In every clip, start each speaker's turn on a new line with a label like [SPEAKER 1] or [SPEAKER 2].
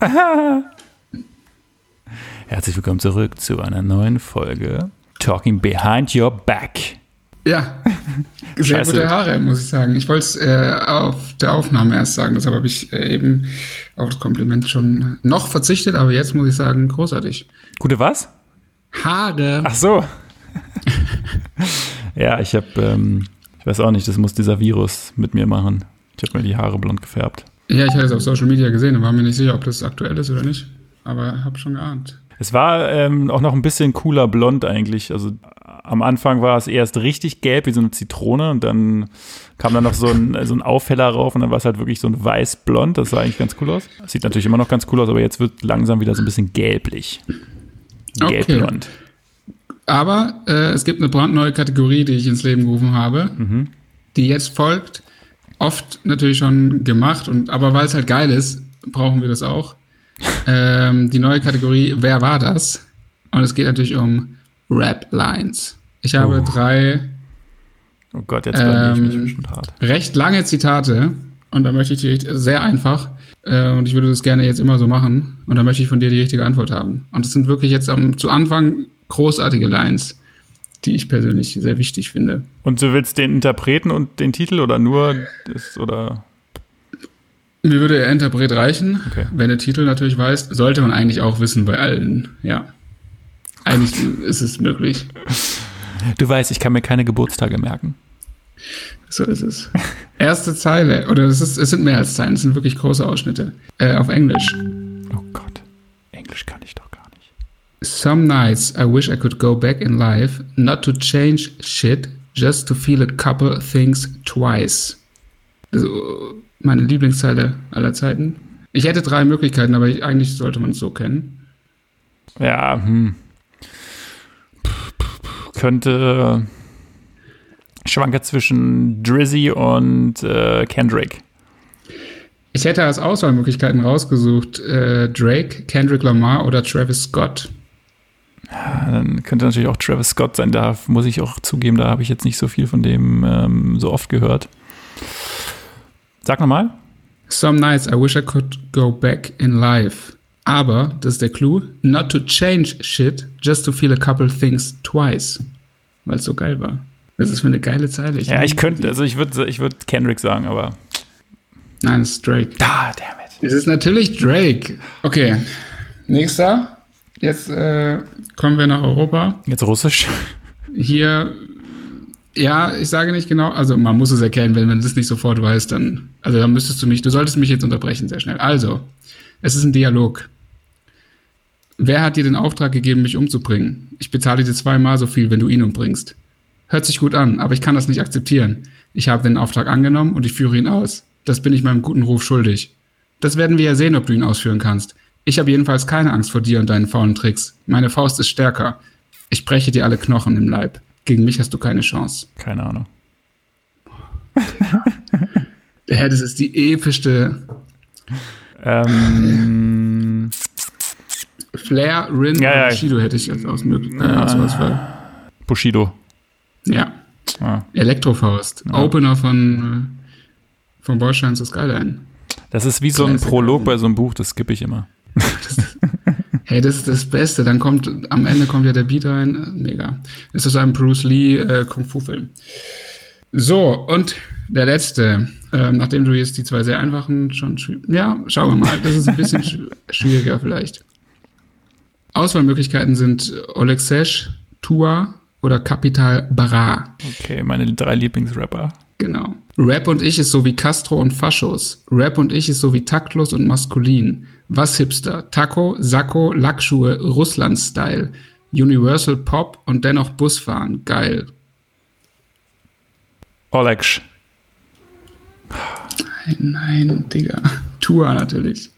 [SPEAKER 1] Herzlich willkommen zurück zu einer neuen Folge Talking Behind Your Back.
[SPEAKER 2] Ja, sehr
[SPEAKER 1] Scheiße.
[SPEAKER 2] gute Haare, muss ich sagen. Ich wollte es äh, auf der Aufnahme erst sagen, deshalb habe ich äh, eben auf das Kompliment schon noch verzichtet, aber jetzt muss ich sagen, großartig.
[SPEAKER 1] Gute was?
[SPEAKER 2] Haare.
[SPEAKER 1] Ach so. ja, ich habe, ähm, ich weiß auch nicht, das muss dieser Virus mit mir machen. Ich habe mir die Haare blond gefärbt.
[SPEAKER 2] Ja, ich hatte es auf Social Media gesehen und war mir nicht sicher, ob das aktuell ist oder nicht, aber habe schon geahnt.
[SPEAKER 1] Es war ähm, auch noch ein bisschen cooler blond eigentlich. Also am Anfang war es erst richtig gelb wie so eine Zitrone und dann kam dann noch so ein, so ein Aufheller rauf und dann war es halt wirklich so ein weiß-blond. Das sah eigentlich ganz cool aus. Sieht natürlich immer noch ganz cool aus, aber jetzt wird langsam wieder so ein bisschen gelblich.
[SPEAKER 2] Okay.
[SPEAKER 1] Gelbblond.
[SPEAKER 2] Aber äh, es gibt eine brandneue Kategorie, die ich ins Leben gerufen habe, die jetzt folgt. Oft natürlich schon gemacht, und aber weil es halt geil ist, brauchen wir das auch. ähm, die neue Kategorie Wer war das? Und es geht natürlich um Rap-Lines. Ich habe
[SPEAKER 1] Oh.
[SPEAKER 2] drei
[SPEAKER 1] Oh Gott, jetzt blamier ich mich
[SPEAKER 2] Ähm,
[SPEAKER 1] hart.
[SPEAKER 2] recht lange Zitate und da möchte ich die sehr einfach äh, und ich würde das gerne jetzt immer so machen und da möchte ich von dir die richtige Antwort haben. Und es sind wirklich jetzt am, zu Anfang großartige Lines, die ich persönlich sehr wichtig finde.
[SPEAKER 1] Und du willst den Interpreten und den Titel oder nur das oder
[SPEAKER 2] Mir würde der Interpret reichen,
[SPEAKER 1] Okay.
[SPEAKER 2] wenn der Titel natürlich weiß, sollte man eigentlich auch wissen bei allen, ja. Eigentlich ist es möglich.
[SPEAKER 1] Du weißt, ich kann mir keine Geburtstage merken.
[SPEAKER 2] So ist es. Erste Zeile, oder es, ist, es sind mehr als Zeilen, es sind wirklich große Ausschnitte. Äh, auf Englisch.
[SPEAKER 1] Oh Gott. Englisch kann ich doch.
[SPEAKER 2] Some nights I wish I could go back in life, not to change shit, just to feel a couple things twice. Also, meine Lieblingszeile aller Zeiten. Ich hätte drei Möglichkeiten, aber ich, eigentlich sollte man es so kennen.
[SPEAKER 1] Ja, hm. Könnte äh, schwanke zwischen Drizzy und äh, Kendrick.
[SPEAKER 2] Ich hätte als Auswahlmöglichkeiten rausgesucht äh, Drake, Kendrick Lamar oder Travis Scott.
[SPEAKER 1] Ja, Dann könnte natürlich auch Travis Scott sein. Da muss ich auch zugeben, da habe ich jetzt nicht so viel von dem ähm, so oft gehört. Sag nochmal.
[SPEAKER 2] Some nights I wish I could go back in life. Aber, das ist der Clou, not to change shit, just to feel a couple things twice. Weil es so geil war. Das ist für eine geile Zeile.
[SPEAKER 1] Ja, ich könnte, also ich würde ich würd Kendrick sagen, aber.
[SPEAKER 2] Nein, es ist Drake.
[SPEAKER 1] Da, damn it.
[SPEAKER 2] Es ist natürlich Drake. Okay, nächster. Jetzt äh, kommen wir nach Europa.
[SPEAKER 1] Jetzt Russisch.
[SPEAKER 2] Hier, ja, ich sage nicht genau, also man muss es erkennen, wenn man das nicht sofort weiß, dann, also dann müsstest du mich, du solltest mich jetzt unterbrechen sehr schnell. Also, es ist ein Dialog. Wer hat dir den Auftrag gegeben, mich umzubringen? Ich bezahle dir zweimal so viel, wenn du ihn umbringst. Hört sich gut an, aber ich kann das nicht akzeptieren. Ich habe den Auftrag angenommen und ich führe ihn aus. Das bin ich meinem guten Ruf schuldig. Das werden wir ja sehen, ob du ihn ausführen kannst. Ich habe jedenfalls keine Angst vor dir und deinen faulen Tricks. Meine Faust ist stärker. Ich breche dir alle Knochen im Leib. Gegen mich hast du keine Chance.
[SPEAKER 1] Keine Ahnung.
[SPEAKER 2] Ja, das ist die epischste
[SPEAKER 1] Ähm,
[SPEAKER 2] Flair, Rin
[SPEAKER 1] Ja, ja.
[SPEAKER 2] Bushido hätte ich jetzt aus äh, Auswahl.
[SPEAKER 1] Bushido.
[SPEAKER 2] Ja,
[SPEAKER 1] Ah.
[SPEAKER 2] Elektrofaust. Opener von, äh, von Bordstein zu Skyline.
[SPEAKER 1] Das ist wie so ein. Prolog bei so einem Buch, das skippe ich immer.
[SPEAKER 2] Hey, das ist das Beste. Dann kommt, am Ende kommt ja der Beat rein. Mega. Das ist ein Bruce Lee äh, Kung-Fu-Film. So, und der letzte. Ähm, nachdem du jetzt die zwei sehr einfachen schon, ja, schauen wir mal. Das ist ein bisschen schw- schwieriger vielleicht. Auswahlmöglichkeiten sind Olexesh, Tua oder Capital Bra.
[SPEAKER 1] Okay, meine drei Lieblingsrapper.
[SPEAKER 2] Genau. Rap und ich ist so wie Castro und Faschos. Rap und ich ist so wie taktlos und maskulin. Was Hipster? Taco, Sakko, Lackschuhe, Russland-Style. Universal Pop und dennoch Busfahren. Geil.
[SPEAKER 1] Olex.
[SPEAKER 2] Nein, nein, Digga. Tour natürlich.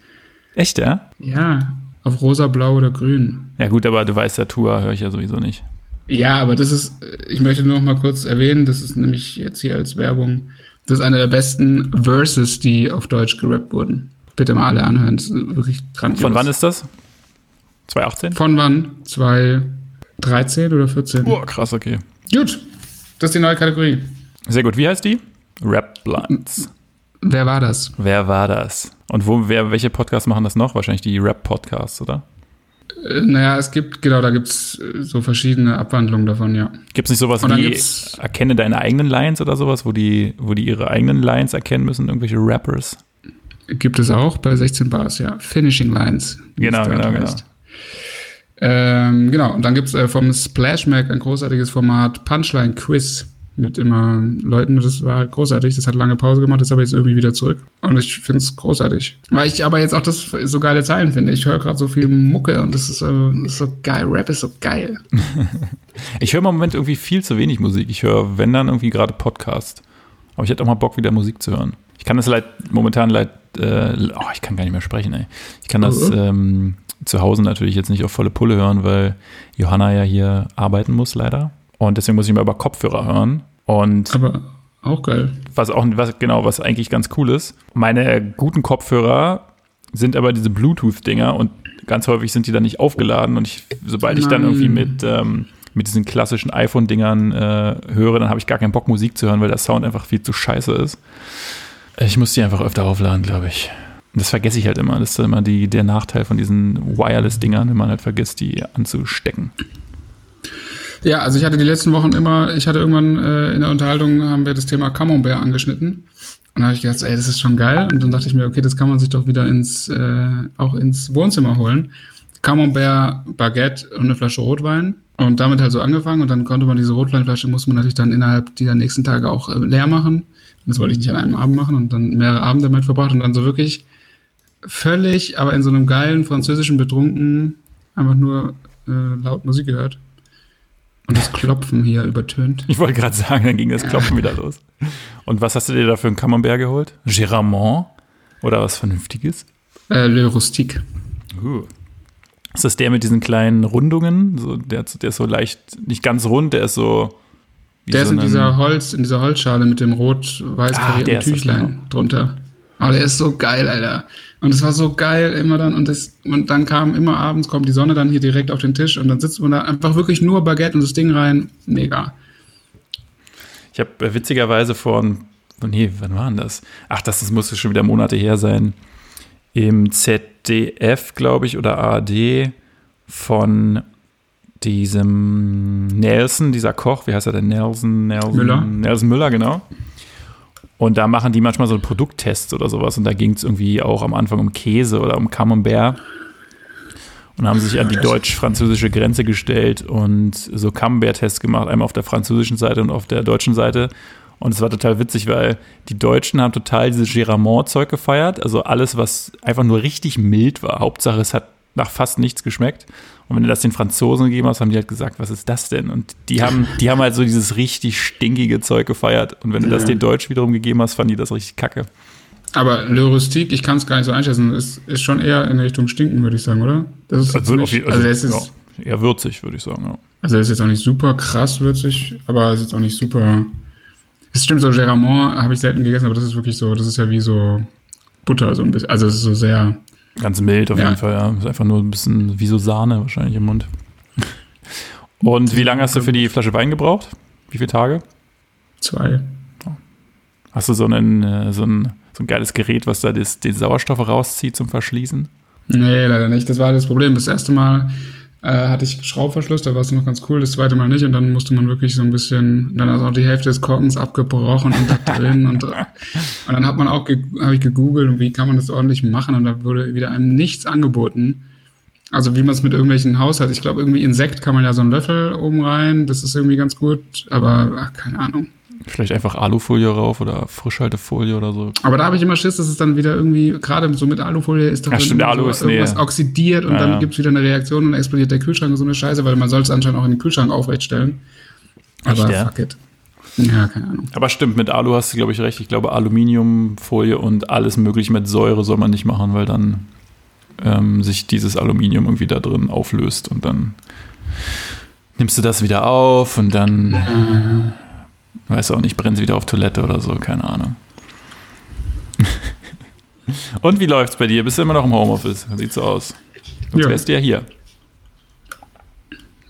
[SPEAKER 1] Echt, ja?
[SPEAKER 2] Ja, auf rosa, blau oder grün.
[SPEAKER 1] Ja gut, aber du weißt ja, Tour höre ich ja sowieso nicht.
[SPEAKER 2] Ja, aber das ist, ich möchte nur noch mal kurz erwähnen, das ist nämlich jetzt hier als Werbung, das ist einer der besten Verses, die auf Deutsch gerappt wurden. Bitte mal alle anhören, das ist wirklich grandios.
[SPEAKER 1] Von wann ist das? 2018?
[SPEAKER 2] Von wann? 2013 oder 14?
[SPEAKER 1] Boah, krass, okay.
[SPEAKER 2] Gut, das ist die neue Kategorie.
[SPEAKER 1] Sehr gut. Wie heißt die? Rap Blunts.
[SPEAKER 2] Wer war das?
[SPEAKER 1] Wer war das? Und wo, wer, welche Podcasts machen das noch? Wahrscheinlich die Rap-Podcasts, oder?
[SPEAKER 2] Äh, naja, es gibt, genau, da gibt es so verschiedene Abwandlungen davon, ja.
[SPEAKER 1] Gibt es nicht sowas wie
[SPEAKER 2] gibt's-
[SPEAKER 1] erkenne deine eigenen Lines oder sowas, wo die, wo die ihre eigenen Lines erkennen müssen, irgendwelche Rappers?
[SPEAKER 2] Gibt es auch bei 16 Bars, ja. Finishing Lines.
[SPEAKER 1] Genau, genau,
[SPEAKER 2] heißt. Ähm, genau, und dann gibt es äh, vom Splash Mac ein großartiges Format Punchline Quiz mit immer Leuten. Das war großartig. Das hat lange Pause gemacht, das habe ich jetzt irgendwie wieder zurück. Und ich finde es großartig. Weil ich aber jetzt auch das so geile Zeilen finde. Ich höre gerade so viel Mucke und das ist, äh, das ist so geil. Rap ist so geil.
[SPEAKER 1] Ich höre im Moment irgendwie viel zu wenig Musik. Ich höre, wenn dann irgendwie gerade Podcast. Aber ich hätte auch mal Bock, wieder Musik zu hören. Ich kann das leid, momentan leid, äh, oh, ich kann gar nicht mehr sprechen, ey. Ich kann das
[SPEAKER 2] Mhm.
[SPEAKER 1] ähm, zu Hause natürlich jetzt nicht auf volle Pulle hören, weil Johanna ja hier arbeiten muss, leider. Und deswegen muss ich mal über Kopfhörer hören. Und
[SPEAKER 2] Aber auch geil.
[SPEAKER 1] was auch, was, genau, was eigentlich ganz cool ist. Meine guten Kopfhörer sind aber diese Bluetooth-Dinger und ganz häufig sind die dann nicht aufgeladen und ich, sobald ich dann
[SPEAKER 2] Nein.
[SPEAKER 1] irgendwie mit, ähm, mit diesen klassischen iPhone-Dingern äh, höre, dann habe ich gar keinen Bock, Musik zu hören, weil der Sound einfach viel zu scheiße ist. Ich muss die einfach öfter aufladen, glaube ich. Und das vergesse ich halt immer. Das ist immer die, der Nachteil von diesen Wireless-Dingern, wenn man halt vergisst, die anzustecken.
[SPEAKER 2] Ja, also ich hatte die letzten Wochen immer, ich hatte irgendwann äh, in der Unterhaltung haben wir das Thema Camembert angeschnitten. Und da habe ich gedacht, ey, das ist schon geil. Und dann dachte ich mir, okay, das kann man sich doch wieder ins, äh, auch ins Wohnzimmer holen. Camembert, Baguette und eine Flasche Rotwein. Und damit halt so angefangen. Und dann konnte man diese Rotweinflasche, musste man natürlich dann innerhalb dieser nächsten Tage auch äh, leer machen. Das wollte ich nicht an einem Abend machen und dann mehrere Abende damit verbracht und dann so wirklich völlig, aber in so einem geilen französischen Betrunken einfach nur äh, laut Musik gehört. Und das Klopfen hier übertönt.
[SPEAKER 1] Ich wollte gerade sagen, dann ging das Klopfen wieder los. Und was hast du dir da für einen Camembert geholt? Géramont? Oder was Vernünftiges?
[SPEAKER 2] Äh, Le Rustique.
[SPEAKER 1] Uh. Ist das der mit diesen kleinen Rundungen? So, der, der ist so leicht, nicht ganz rund, der ist so.
[SPEAKER 2] Der
[SPEAKER 1] so
[SPEAKER 2] ist in dieser Holz, in dieser Holzschale mit dem rot-weiß
[SPEAKER 1] Ah,
[SPEAKER 2] karierten Tüchlein
[SPEAKER 1] genau.
[SPEAKER 2] drunter. Aber der ist so geil, Alter. Und es war so geil immer dann und das und dann kam immer abends kommt die Sonne dann hier direkt auf den Tisch und dann sitzt man da einfach wirklich nur Baguette und das Ding rein. Mega.
[SPEAKER 1] Ich habe äh, witzigerweise vor, oh nee, wann war denn das? Ach, das, das muss schon wieder Monate her sein. Im ZDF, glaube ich, oder ARD von diesem Nelson, dieser Koch, wie heißt er denn? Nelson, Nelson
[SPEAKER 2] Müller.
[SPEAKER 1] Nelson Müller, genau. Und da machen die manchmal so Produkttests oder sowas. Und da ging es irgendwie auch am Anfang um Käse oder um Camembert. Und haben sich an die deutsch-französische Grenze gestellt und so Camembert-Tests gemacht, einmal auf der französischen Seite und auf der deutschen Seite. Und es war total witzig, weil die Deutschen haben total dieses Géramont-Zeug gefeiert. Also alles, was einfach nur richtig mild war. Hauptsache, es hat nach fast nichts geschmeckt. Und wenn du das den Franzosen gegeben hast, haben die halt gesagt, was ist das denn? Und die haben, die haben halt so dieses richtig stinkige Zeug gefeiert. Und wenn du das
[SPEAKER 2] Ja.
[SPEAKER 1] den Deutsch wiederum gegeben hast, fanden die das richtig kacke.
[SPEAKER 2] Aber Le Rustique, ich kann es gar nicht so einschätzen, ist, ist schon eher in Richtung Stinken, würde ich sagen, oder? Das ist
[SPEAKER 1] auf
[SPEAKER 2] nicht, also, das ist,
[SPEAKER 1] ja, eher würzig, würde ich sagen. Ja.
[SPEAKER 2] Also ist jetzt auch nicht super krass würzig, aber es ist jetzt auch nicht super. Es stimmt, so Geramont habe ich selten gegessen, aber das ist wirklich so, das ist ja wie so Butter, so ein bisschen. Also es ist so sehr.
[SPEAKER 1] Ganz mild auf
[SPEAKER 2] Ja.
[SPEAKER 1] jeden Fall, ja. Ist einfach nur ein bisschen wie so Sahne wahrscheinlich im Mund. Und wie lange hast du für die Flasche Wein gebraucht? Wie viele Tage?
[SPEAKER 2] Zwei.
[SPEAKER 1] Hast du so, einen, äh, so, ein, so ein geiles Gerät, was da das, den Sauerstoff rauszieht zum Verschließen?
[SPEAKER 2] Nee, leider nicht. Das war das Problem. Das erste Mal hatte ich Schraubverschluss, da war es noch ganz cool, das zweite Mal nicht und dann musste man wirklich so ein bisschen, dann ist auch die Hälfte des Korkens abgebrochen und da drin und, und dann hat man auch, habe ich gegoogelt und wie kann man das ordentlich machen und da wurde wieder einem nichts angeboten. Also wie man es mit irgendwelchen Haushalt, ich glaube irgendwie Insekt kann man ja so einen Löffel oben rein, das ist irgendwie ganz gut, aber ach, keine Ahnung.
[SPEAKER 1] Vielleicht einfach Alufolie rauf oder Frischhaltefolie oder so.
[SPEAKER 2] Aber da habe ich immer Schiss, dass es dann wieder irgendwie, gerade so mit Alufolie ist doch
[SPEAKER 1] Ja,
[SPEAKER 2] dann
[SPEAKER 1] stimmt, Alu
[SPEAKER 2] so
[SPEAKER 1] ist-
[SPEAKER 2] irgendwas
[SPEAKER 1] nee.
[SPEAKER 2] oxidiert und
[SPEAKER 1] Ja,
[SPEAKER 2] dann
[SPEAKER 1] ja.
[SPEAKER 2] gibt's wieder eine Reaktion und dann explodiert der Kühlschrank und so eine Scheiße, weil man soll es anscheinend auch in den Kühlschrank aufrecht stellen. Aber
[SPEAKER 1] Echt, ja?
[SPEAKER 2] fuck it. Ja, keine Ahnung.
[SPEAKER 1] Aber stimmt, mit Alu hast du, glaube ich, recht. Ich glaube, Aluminiumfolie und alles mögliche mit Säure soll man nicht machen, weil dann ähm, sich dieses Aluminium irgendwie da drin auflöst und dann nimmst du das wieder auf und dann, weiß auch nicht, brennst wieder auf Toilette oder so, keine Ahnung. und wie läuft's bei dir? Bist du immer noch im Homeoffice? Sieht so aus. Sonst
[SPEAKER 2] Ja.
[SPEAKER 1] wärst du ja hier.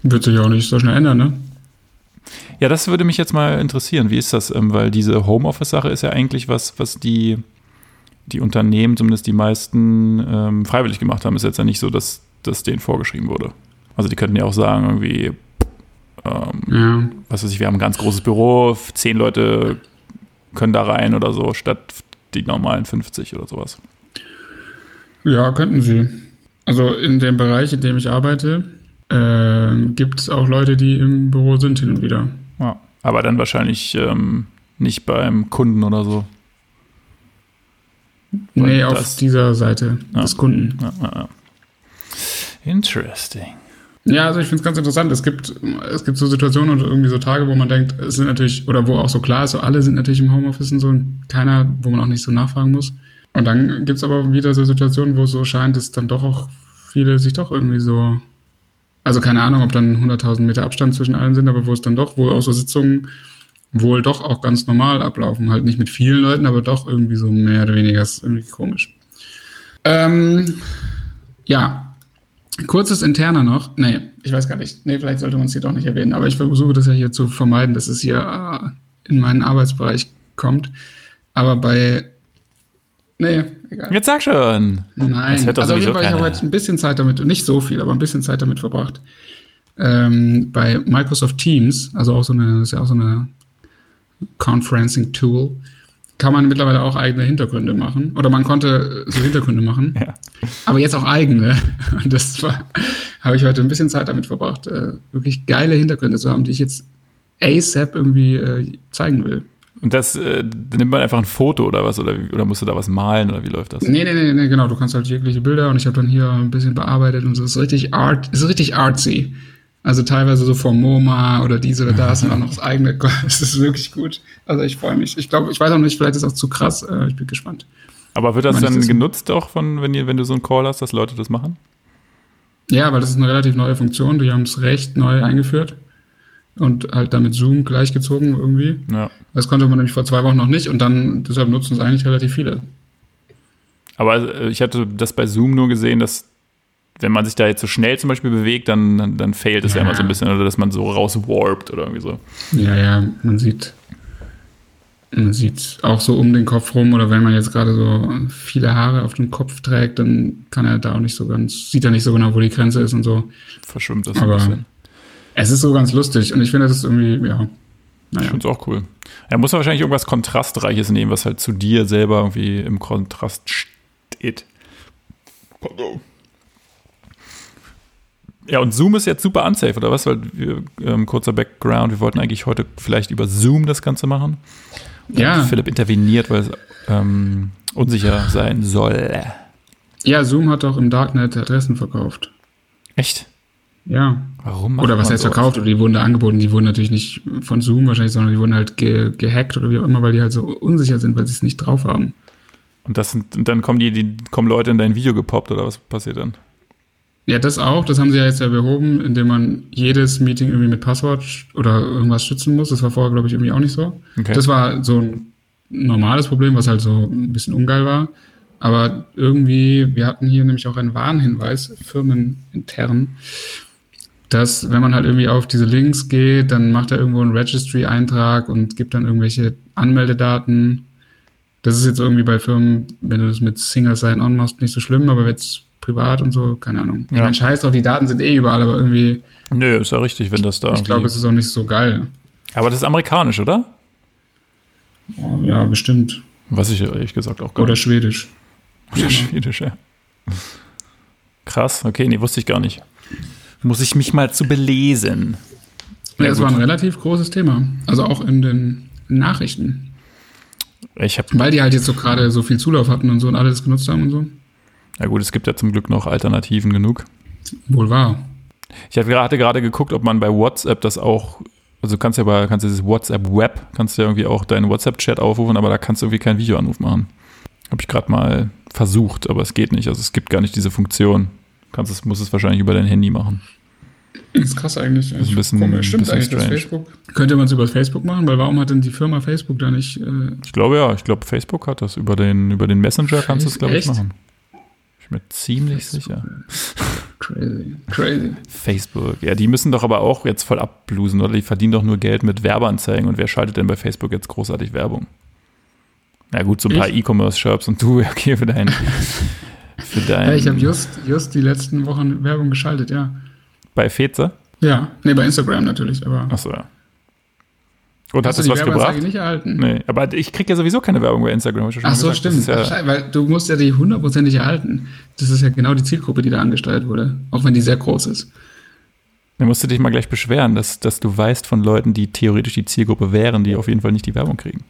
[SPEAKER 2] Wird sich auch nicht so schnell ändern, ne?
[SPEAKER 1] Ja, das würde mich jetzt mal interessieren. Wie ist das? Ähm, weil diese Homeoffice-Sache ist ja eigentlich was, was die die Unternehmen, zumindest die meisten, ähm, freiwillig gemacht haben. Ist jetzt ja nicht so, dass das denen vorgeschrieben wurde. Also die könnten ja auch sagen, irgendwie, ähm,
[SPEAKER 2] Ja.
[SPEAKER 1] was weiß ich, wir haben ein ganz großes Büro, zehn Leute können da rein oder so, statt die normalen 50 oder sowas.
[SPEAKER 2] Ja, könnten sie. Also in dem Bereich, in dem ich arbeite, ähm, gibt es auch Leute, die im Büro sind hin und wieder.
[SPEAKER 1] Ja. Aber dann wahrscheinlich ähm, nicht beim Kunden oder so.
[SPEAKER 2] Nee, auf dieser Seite
[SPEAKER 1] Ja.
[SPEAKER 2] des Kunden.
[SPEAKER 1] Ja. Interesting.
[SPEAKER 2] Ja, also ich finde es ganz interessant. Es gibt, es gibt so Situationen und irgendwie so Tage, wo man denkt, es sind natürlich, oder wo auch so klar ist, so alle sind natürlich im Homeoffice und so und keiner, wo man auch nicht so nachfragen muss. Und dann gibt es aber wieder so Situationen, wo es so scheint, dass dann doch auch viele sich doch irgendwie so, also keine Ahnung, ob dann 100.000 Meter Abstand zwischen allen sind, aber wo es dann doch, wo auch so Sitzungen wohl doch auch ganz normal ablaufen. Halt nicht mit vielen Leuten, aber doch irgendwie so mehr oder weniger ist irgendwie komisch. Ähm, ja, Kurzes interner noch. Nee, ich weiß gar nicht. Nee, vielleicht sollte man es hier doch nicht erwähnen, aber ich versuche das ja hier zu vermeiden, dass es hier äh, in meinen Arbeitsbereich kommt. Aber bei. Nee, egal.
[SPEAKER 1] Jetzt sag schon.
[SPEAKER 2] Nein, also auf jeden Fall, ich habe heute ein bisschen Zeit damit, nicht so viel, aber ein bisschen Zeit damit verbracht. Ähm, bei Microsoft Teams, also auch so eine, das ist ja auch so eine Conferencing-Tool, kann man mittlerweile auch eigene Hintergründe machen. Oder man konnte so Hintergründe machen.
[SPEAKER 1] Ja.
[SPEAKER 2] Aber jetzt auch eigene. Und das war, habe ich heute ein bisschen Zeit damit verbracht, äh, wirklich geile Hintergründe zu haben, die ich jetzt ASAP irgendwie äh, zeigen will.
[SPEAKER 1] Und das äh, nimmt man einfach ein Foto oder was? Oder, oder musst du da was malen oder wie läuft das?
[SPEAKER 2] Nee, nee, nee, nee, genau. Du kannst halt jegliche Bilder und ich habe dann hier ein bisschen bearbeitet und so. Es ist richtig art, es ist richtig artsy. Also teilweise so vom MoMA oder dies oder das und auch noch das eigene. Es ist wirklich gut. Also ich freue mich. Ich glaube, ich weiß auch nicht, vielleicht ist es auch zu krass. Äh, ich bin gespannt.
[SPEAKER 1] Aber wird das dann
[SPEAKER 2] das-
[SPEAKER 1] genutzt auch von, wenn, ihr, wenn du so einen Call hast, dass Leute das machen?
[SPEAKER 2] Ja, weil das ist eine relativ neue Funktion. Die haben es recht neu eingeführt und halt damit Zoom gleichgezogen irgendwie.
[SPEAKER 1] Ja.
[SPEAKER 2] Das konnte man nämlich vor zwei Wochen noch nicht und dann deshalb nutzen es eigentlich relativ viele.
[SPEAKER 1] Aber äh, ich hatte das bei Zoom nur gesehen, dass wenn man sich da jetzt so schnell zum Beispiel bewegt, dann, dann, dann failt es ja.
[SPEAKER 2] Ja.
[SPEAKER 1] immer so ein bisschen oder dass man so rauswarpt oder irgendwie so.
[SPEAKER 2] Ja, ja, man sieht, man sieht auch so um den Kopf rum oder wenn man jetzt gerade so viele Haare auf dem Kopf trägt, dann kann er da auch nicht so ganz, sieht er nicht so genau, wo die Grenze ist und so.
[SPEAKER 1] Verschwimmt das ein
[SPEAKER 2] Aber
[SPEAKER 1] bisschen.
[SPEAKER 2] es ist so ganz lustig und ich finde, das ist irgendwie, ja,
[SPEAKER 1] Ich
[SPEAKER 2] naja.
[SPEAKER 1] finde es auch cool. Er muss wahrscheinlich irgendwas Kontrastreiches nehmen, was halt zu dir selber irgendwie im Kontrast steht. Ja, und Zoom ist jetzt super unsafe, oder was? Weil wir, ähm, kurzer Background, wir wollten eigentlich heute vielleicht über Zoom das Ganze machen. Und
[SPEAKER 2] Ja.
[SPEAKER 1] Philipp interveniert, weil es ähm, unsicher sein soll.
[SPEAKER 2] Ja, Zoom hat doch im Darknet Adressen verkauft.
[SPEAKER 1] Echt?
[SPEAKER 2] Ja.
[SPEAKER 1] Warum
[SPEAKER 2] Oder was heißt verkauft? Oder die wurden da angeboten. Die wurden natürlich nicht von Zoom wahrscheinlich, sondern die wurden halt ge gehackt oder wie auch immer, weil die halt so unsicher sind, weil sie es nicht drauf haben.
[SPEAKER 1] Und, das sind, und dann kommen die, die kommen Leute in dein Video gepoppt oder was passiert dann?
[SPEAKER 2] Ja, das auch. Das haben sie ja jetzt ja behoben, indem man jedes Meeting irgendwie mit Passwort oder irgendwas schützen muss. Das war vorher, glaube ich, irgendwie auch nicht so.
[SPEAKER 1] Okay.
[SPEAKER 2] Das war so ein normales Problem, was halt so ein bisschen ungeil war. Aber irgendwie, wir hatten hier nämlich auch einen Warnhinweis, firmenintern, dass wenn man halt irgendwie auf diese Links geht, dann macht er irgendwo einen Registry-Eintrag und gibt dann irgendwelche Anmeldedaten. Das ist jetzt irgendwie bei Firmen, wenn du das mit Single Sign-On machst, nicht so schlimm, aber jetzt privat und so, keine Ahnung. Ich
[SPEAKER 1] Ja.
[SPEAKER 2] meine, scheiß drauf, die Daten sind eh überall, aber irgendwie,
[SPEAKER 1] Nö, ist ja richtig, wenn das da
[SPEAKER 2] ich glaube, es ist auch nicht so geil.
[SPEAKER 1] Aber das ist amerikanisch, oder?
[SPEAKER 2] Oh, ja, bestimmt.
[SPEAKER 1] Was ich ehrlich gesagt auch gar
[SPEAKER 2] Oder
[SPEAKER 1] nicht.
[SPEAKER 2] Schwedisch.
[SPEAKER 1] Oder Schwedisch, ja. Krass, okay, nee, wusste ich gar nicht. Muss ich mich mal zu belesen.
[SPEAKER 2] Ja, es war ein relativ großes Thema. Also auch in den Nachrichten.
[SPEAKER 1] Ich habe,
[SPEAKER 2] Weil die halt jetzt so gerade so viel Zulauf hatten und so und alle das genutzt haben und so.
[SPEAKER 1] Ja gut, es gibt ja zum Glück noch Alternativen genug.
[SPEAKER 2] Wohl wahr.
[SPEAKER 1] Ich hatte gerade- hatte gerade geguckt, ob man bei WhatsApp das auch, also du kannst ja bei, kannst dieses WhatsApp Web, kannst du ja irgendwie auch deinen WhatsApp-Chat aufrufen, aber da kannst du irgendwie keinen Videoanruf machen. Habe ich gerade mal versucht, aber es geht nicht. Also es gibt gar nicht diese Funktion. Du kannst es, musst es wahrscheinlich über dein Handy machen.
[SPEAKER 2] Das ist krass eigentlich.
[SPEAKER 1] ist ein bisschen-
[SPEAKER 2] Komisch. Stimmt
[SPEAKER 1] bisschen
[SPEAKER 2] eigentlich, das
[SPEAKER 1] strange.
[SPEAKER 2] Facebook. Könnte man es über Facebook machen? Weil warum hat denn die Firma Facebook da nicht... Äh,
[SPEAKER 1] Ich glaube ja, ich glaube Facebook hat das. Über den, über den Messenger kannst du es, glaube ich, machen. Ich mir ziemlich sicher.
[SPEAKER 2] crazy. Crazy.
[SPEAKER 1] Facebook. Ja, die müssen doch aber auch jetzt voll abblusen, oder? Die verdienen doch nur Geld mit Werbeanzeigen. Und wer schaltet denn bei Facebook jetzt großartig Werbung? Ja gut, so ein paar E-Commerce-Shops und du, okay, für deinen. Für dein,
[SPEAKER 2] ja, ich habe just, just die letzten Wochen Werbung geschaltet, ja.
[SPEAKER 1] Bei Feze?
[SPEAKER 2] Ja, nee, bei Instagram natürlich, aber.
[SPEAKER 1] Achso, ja. Und hast hat das was gebracht?
[SPEAKER 2] nicht erhalten?
[SPEAKER 1] Nee, aber ich kriege ja sowieso keine Werbung bei Instagram.
[SPEAKER 2] Ach so, gesagt. stimmt. Ja weil du musst ja die hundertprozentig erhalten. Das ist ja genau die Zielgruppe, die da angesteuert wurde. Auch wenn die sehr groß ist.
[SPEAKER 1] Dann musst du dich mal gleich beschweren, dass, dass du weißt von Leuten, die theoretisch die Zielgruppe wären, die auf jeden Fall nicht die Werbung kriegen.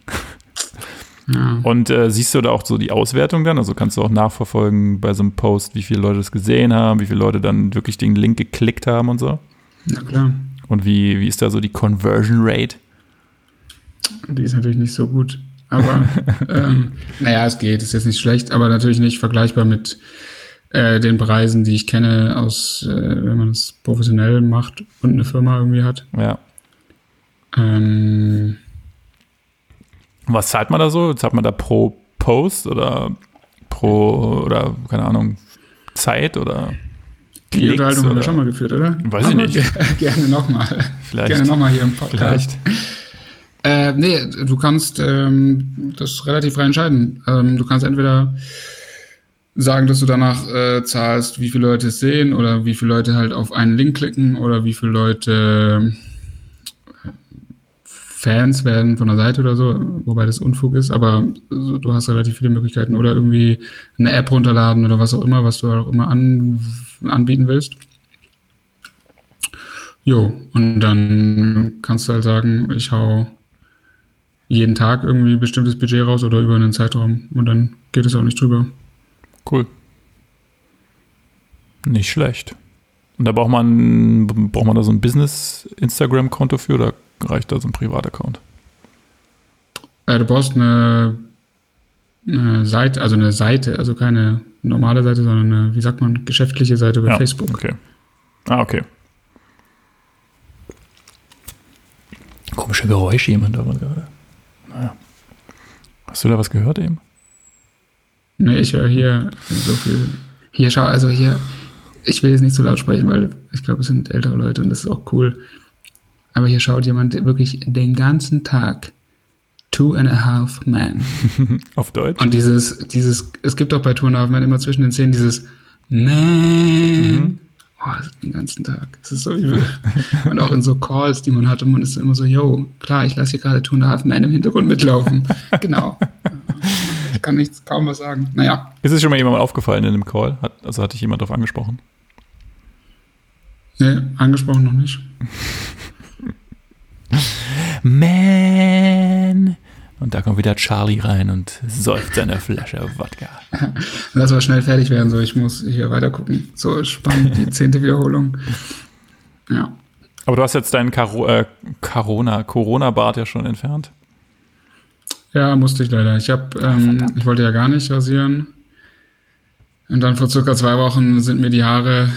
[SPEAKER 1] Ja. Und äh, siehst du da auch so die Auswertung dann? Also kannst du auch nachverfolgen bei so einem Post, wie viele Leute das gesehen haben, wie viele Leute dann wirklich den Link geklickt haben und so?
[SPEAKER 2] Na klar.
[SPEAKER 1] Und wie, wie ist da so die Conversion Rate?
[SPEAKER 2] Die ist natürlich nicht so gut. Aber ähm, naja, es geht, ist jetzt nicht schlecht, aber natürlich nicht vergleichbar mit äh, den Preisen, die ich kenne, aus, äh, wenn man es professionell macht und eine Firma irgendwie hat.
[SPEAKER 1] Ja. Ähm, Was zahlt man da so? Zahlt man da pro Post oder pro, oder keine Ahnung, Zeit oder
[SPEAKER 2] die Unterhaltung haben wir schon mal geführt, oder?
[SPEAKER 1] Weiß ich nicht.
[SPEAKER 2] Gerne nochmal.
[SPEAKER 1] Vielleicht.
[SPEAKER 2] Gerne nochmal hier im Podcast. Vielleicht. Äh, nee, du kannst ähm, das relativ frei entscheiden. Ähm, du kannst entweder sagen, dass du danach äh, zahlst, wie viele Leute es sehen oder wie viele Leute halt auf einen Link klicken oder wie viele Leute Fans werden von der Seite oder so, wobei das Unfug ist, aber du hast relativ viele Möglichkeiten oder irgendwie eine App runterladen oder was auch immer, was du auch immer an, anbieten willst. Jo, und dann kannst du halt sagen, ich hau jeden Tag irgendwie ein bestimmtes Budget raus oder über einen Zeitraum und dann geht es auch nicht drüber.
[SPEAKER 1] Cool. Nicht schlecht. Und da braucht man, braucht man da so ein Business-Instagram-Konto für oder reicht da so ein Privataccount?
[SPEAKER 2] Äh, du brauchst eine, eine, Seite, also eine Seite, also keine normale Seite, sondern eine, wie sagt man, geschäftliche Seite bei ja, Facebook.
[SPEAKER 1] Okay. Ah, okay. Komische Geräusche jemand da gerade. Naja. Hast du da was gehört eben?
[SPEAKER 2] Nee, ich höre hier so viel. Hier, schau, also hier, ich will jetzt nicht so laut sprechen, weil ich glaube, es sind ältere Leute und das ist auch cool. Aber hier schaut jemand wirklich den ganzen Tag Two and a Half Men.
[SPEAKER 1] Auf Deutsch?
[SPEAKER 2] Und dieses, dieses, es gibt auch bei Two and a Half Men immer zwischen den Szenen dieses Man. Mhm. Oh, den ganzen Tag. Das ist so übel. und auch in so Calls, die man hat, und man ist immer so, yo, klar, ich lasse hier gerade Two and a Half Men im Hintergrund mitlaufen. genau. Ich kann nichts, kaum was sagen. Naja.
[SPEAKER 1] Ist es schon mal jemand aufgefallen in dem Call? Hat, also hatte ich jemand darauf angesprochen?
[SPEAKER 2] Nee, angesprochen noch nicht.
[SPEAKER 1] Man. Und da kommt wieder Charlie rein und säuft seine Flasche Wodka.
[SPEAKER 2] Lass mal schnell fertig werden, so ich muss hier weiter gucken. So spannend, die zehnte Wiederholung. Ja.
[SPEAKER 1] Aber du hast jetzt deinen Caro äh, Corona, Corona-Bart ja schon entfernt.
[SPEAKER 2] Ja, musste ich leider. Ich habe, ähm, ich wollte ja gar nicht rasieren. Und dann vor circa zwei Wochen sind mir die Haare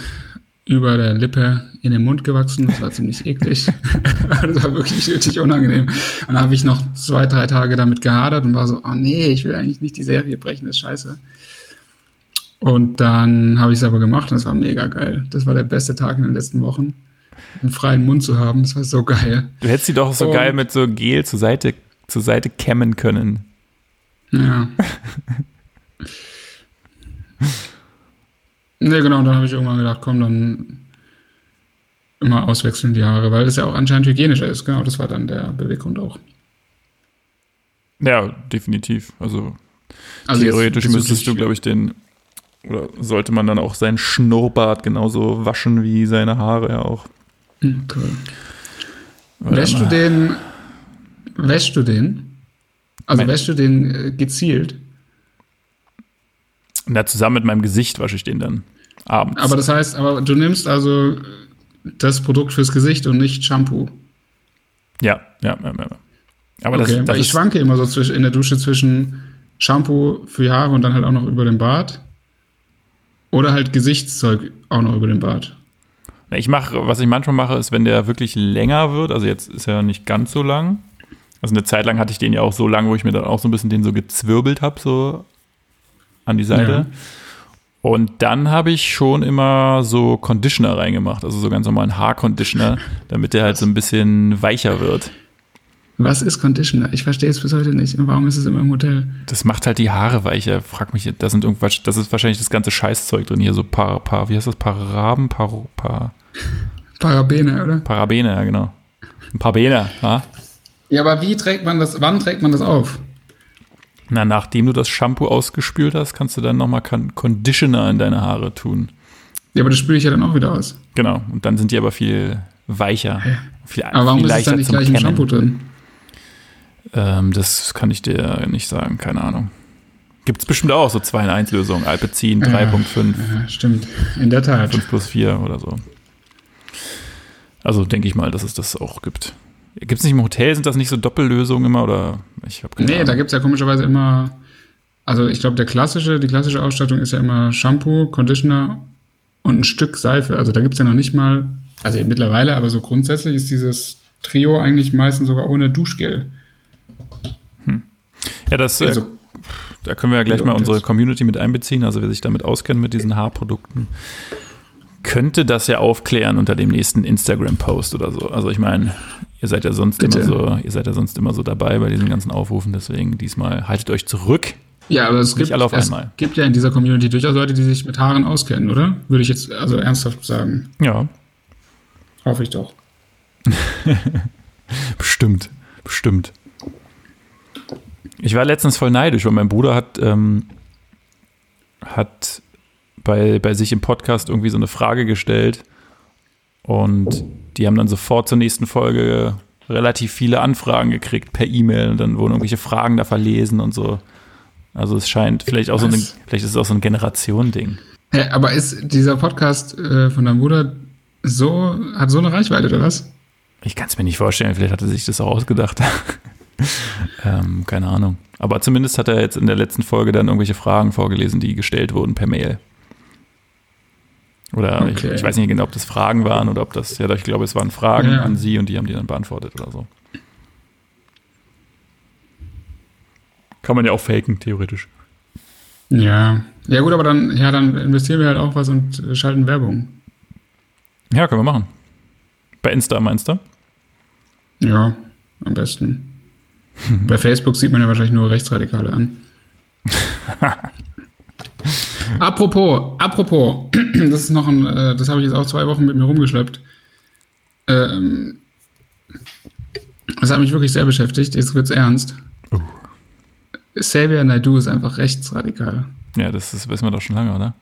[SPEAKER 2] über der Lippe in den Mund gewachsen. Das war ziemlich eklig. das war wirklich richtig unangenehm. Und dann habe ich noch zwei, drei Tage damit gehadert und war so, oh nee, ich will eigentlich nicht die Serie brechen, das ist scheiße. Und dann habe ich es aber gemacht und es war mega geil. Das war der beste Tag in den letzten Wochen. Einen freien Mund zu haben, das war so geil.
[SPEAKER 1] Du hättest sie doch so und, geil mit so Gel zur Seite, zur Seite kämmen können.
[SPEAKER 2] Ja. Ne, genau, dann habe ich irgendwann gedacht, komm, dann immer auswechseln die Haare, weil es ja auch anscheinend hygienischer ist. Genau, das war dann der Beweggrund auch.
[SPEAKER 1] Ja, definitiv. Also, also theoretisch jetzt, müsstest du, glaube ich, den, oder sollte man dann auch seinen Schnurrbart genauso waschen wie seine Haare ja auch.
[SPEAKER 2] Mhm, cool. Wäschst du den, wäschst du den? Also mein, wäschst du den äh, gezielt?
[SPEAKER 1] Na, zusammen mit meinem Gesicht wasche ich den dann abends.
[SPEAKER 2] Aber das heißt, aber du nimmst also das Produkt fürs Gesicht und nicht Shampoo.
[SPEAKER 1] Ja, ja, ja, ja.
[SPEAKER 2] Aber okay, das, das ich schwanke immer so in der Dusche zwischen Shampoo für die Haare und dann halt auch noch über den Bart. Oder halt Gesichtszeug auch noch über den Bart.
[SPEAKER 1] Ich mache, was ich manchmal mache, ist, wenn der wirklich länger wird, also jetzt ist er nicht ganz so lang. Also eine Zeit lang hatte ich den ja auch so lang, wo ich mir dann auch so ein bisschen den so gezwirbelt habe, so an die Seite. Ja. Und dann habe ich schon immer so Conditioner reingemacht, also so ganz normalen Haarconditioner, damit der halt so ein bisschen weicher wird.
[SPEAKER 2] Was ist Conditioner? Ich verstehe es bis heute nicht. Und warum ist es immer im Hotel?
[SPEAKER 1] Das macht halt die Haare weicher. Frag mich, da sind irgendwas, das ist wahrscheinlich das ganze Scheißzeug drin hier, so paar, paar, wie heißt das, Paraben, paar, paar,
[SPEAKER 2] Parabene, oder?
[SPEAKER 1] Parabene, ja genau. Ein paar Bene, ja?
[SPEAKER 2] Ja, aber wie trägt man das, wann trägt man das auf?
[SPEAKER 1] Na, nachdem du das Shampoo ausgespült hast, kannst du dann nochmal Conditioner in deine Haare tun.
[SPEAKER 2] Ja, aber das spüle ich ja dann auch wieder aus.
[SPEAKER 1] Genau, und dann sind die aber viel weicher. Viel,
[SPEAKER 2] Aber warum
[SPEAKER 1] viel
[SPEAKER 2] ist es dann nicht gleich im
[SPEAKER 1] Kämmen.
[SPEAKER 2] Shampoo drin?
[SPEAKER 1] Ähm, das kann ich dir nicht sagen, keine Ahnung. Gibt es bestimmt auch so 2 in 1 Lösungen. Alpecin 3.5,
[SPEAKER 2] Ja, stimmt. In der Tat.
[SPEAKER 1] 5 plus 4 oder so. Also denke ich mal, dass es das auch gibt. Gibt es nicht im Hotel, sind das nicht so Doppellösungen immer oder ich habe keine
[SPEAKER 2] Nee, da
[SPEAKER 1] Ahnung.
[SPEAKER 2] gibt es ja komischerweise immer, also ich glaube, der klassische, die klassische Ausstattung ist ja immer Shampoo, Conditioner und ein Stück Seife. Also da gibt es ja noch nicht mal, also mittlerweile, aber so grundsätzlich ist dieses Trio eigentlich meistens sogar ohne Duschgel.
[SPEAKER 1] Ja, das, äh,
[SPEAKER 2] Also,
[SPEAKER 1] da können wir ja gleich mal unsere Community mit einbeziehen, also wer sich damit auskennt mit diesen Haarprodukten, könnte das ja aufklären unter dem nächsten Instagram-Post oder so. Also ich meine, ihr seid ja sonst
[SPEAKER 2] Bitte.
[SPEAKER 1] immer so, ihr seid ja sonst immer so dabei bei diesen ganzen Aufrufen, deswegen diesmal haltet euch zurück.
[SPEAKER 2] ja, aber es gibt, es
[SPEAKER 1] einmal.
[SPEAKER 2] gibt ja in dieser Community durchaus Leute, die sich mit Haaren auskennen, oder? Würde ich jetzt also ernsthaft sagen.
[SPEAKER 1] Ja,
[SPEAKER 2] Hoffe ich doch.
[SPEAKER 1] bestimmt, bestimmt. Ich war letztens voll neidisch, weil mein Bruder hat, ähm, hat bei, bei sich im Podcast irgendwie so eine Frage gestellt und die haben dann sofort zur nächsten Folge relativ viele Anfragen gekriegt per E-Mail und dann wurden irgendwelche Fragen da verlesen und so. Also es scheint vielleicht auch so ein,
[SPEAKER 2] Was?
[SPEAKER 1] vielleicht ist es auch so ein Generation-Ding.
[SPEAKER 2] Hä, aber ist dieser Podcast äh, von deinem Bruder so, hat so eine Reichweite, oder was?
[SPEAKER 1] Ich kann es mir nicht vorstellen, vielleicht hat er sich das auch ausgedacht. ähm, keine Ahnung. Aber zumindest hat er jetzt in der letzten Folge dann irgendwelche Fragen vorgelesen, die gestellt wurden per Mail. Oder ich,
[SPEAKER 2] Okay.
[SPEAKER 1] ich weiß nicht genau, ob das Fragen waren oder ob das, ja, ich glaube, es waren Fragen
[SPEAKER 2] Ja.
[SPEAKER 1] an sie und die haben die dann beantwortet oder so. Kann man ja auch faken, theoretisch.
[SPEAKER 2] Ja. Ja gut, aber dann, ja, dann investieren wir halt auch was und schalten Werbung.
[SPEAKER 1] Ja, können wir machen. Bei Insta meinst du?
[SPEAKER 2] Ja, am besten. Bei Facebook sieht man ja wahrscheinlich nur Rechtsradikale an. apropos, apropos, das ist noch ein, äh, das habe ich jetzt auch zwei Wochen mit mir rumgeschleppt. Ähm, das hat mich wirklich sehr beschäftigt. Jetzt wird's ernst.
[SPEAKER 1] Oh.
[SPEAKER 2] Xavier Naidoo ist einfach rechtsradikal.
[SPEAKER 1] Ja, das ist, wissen wir doch schon lange, oder?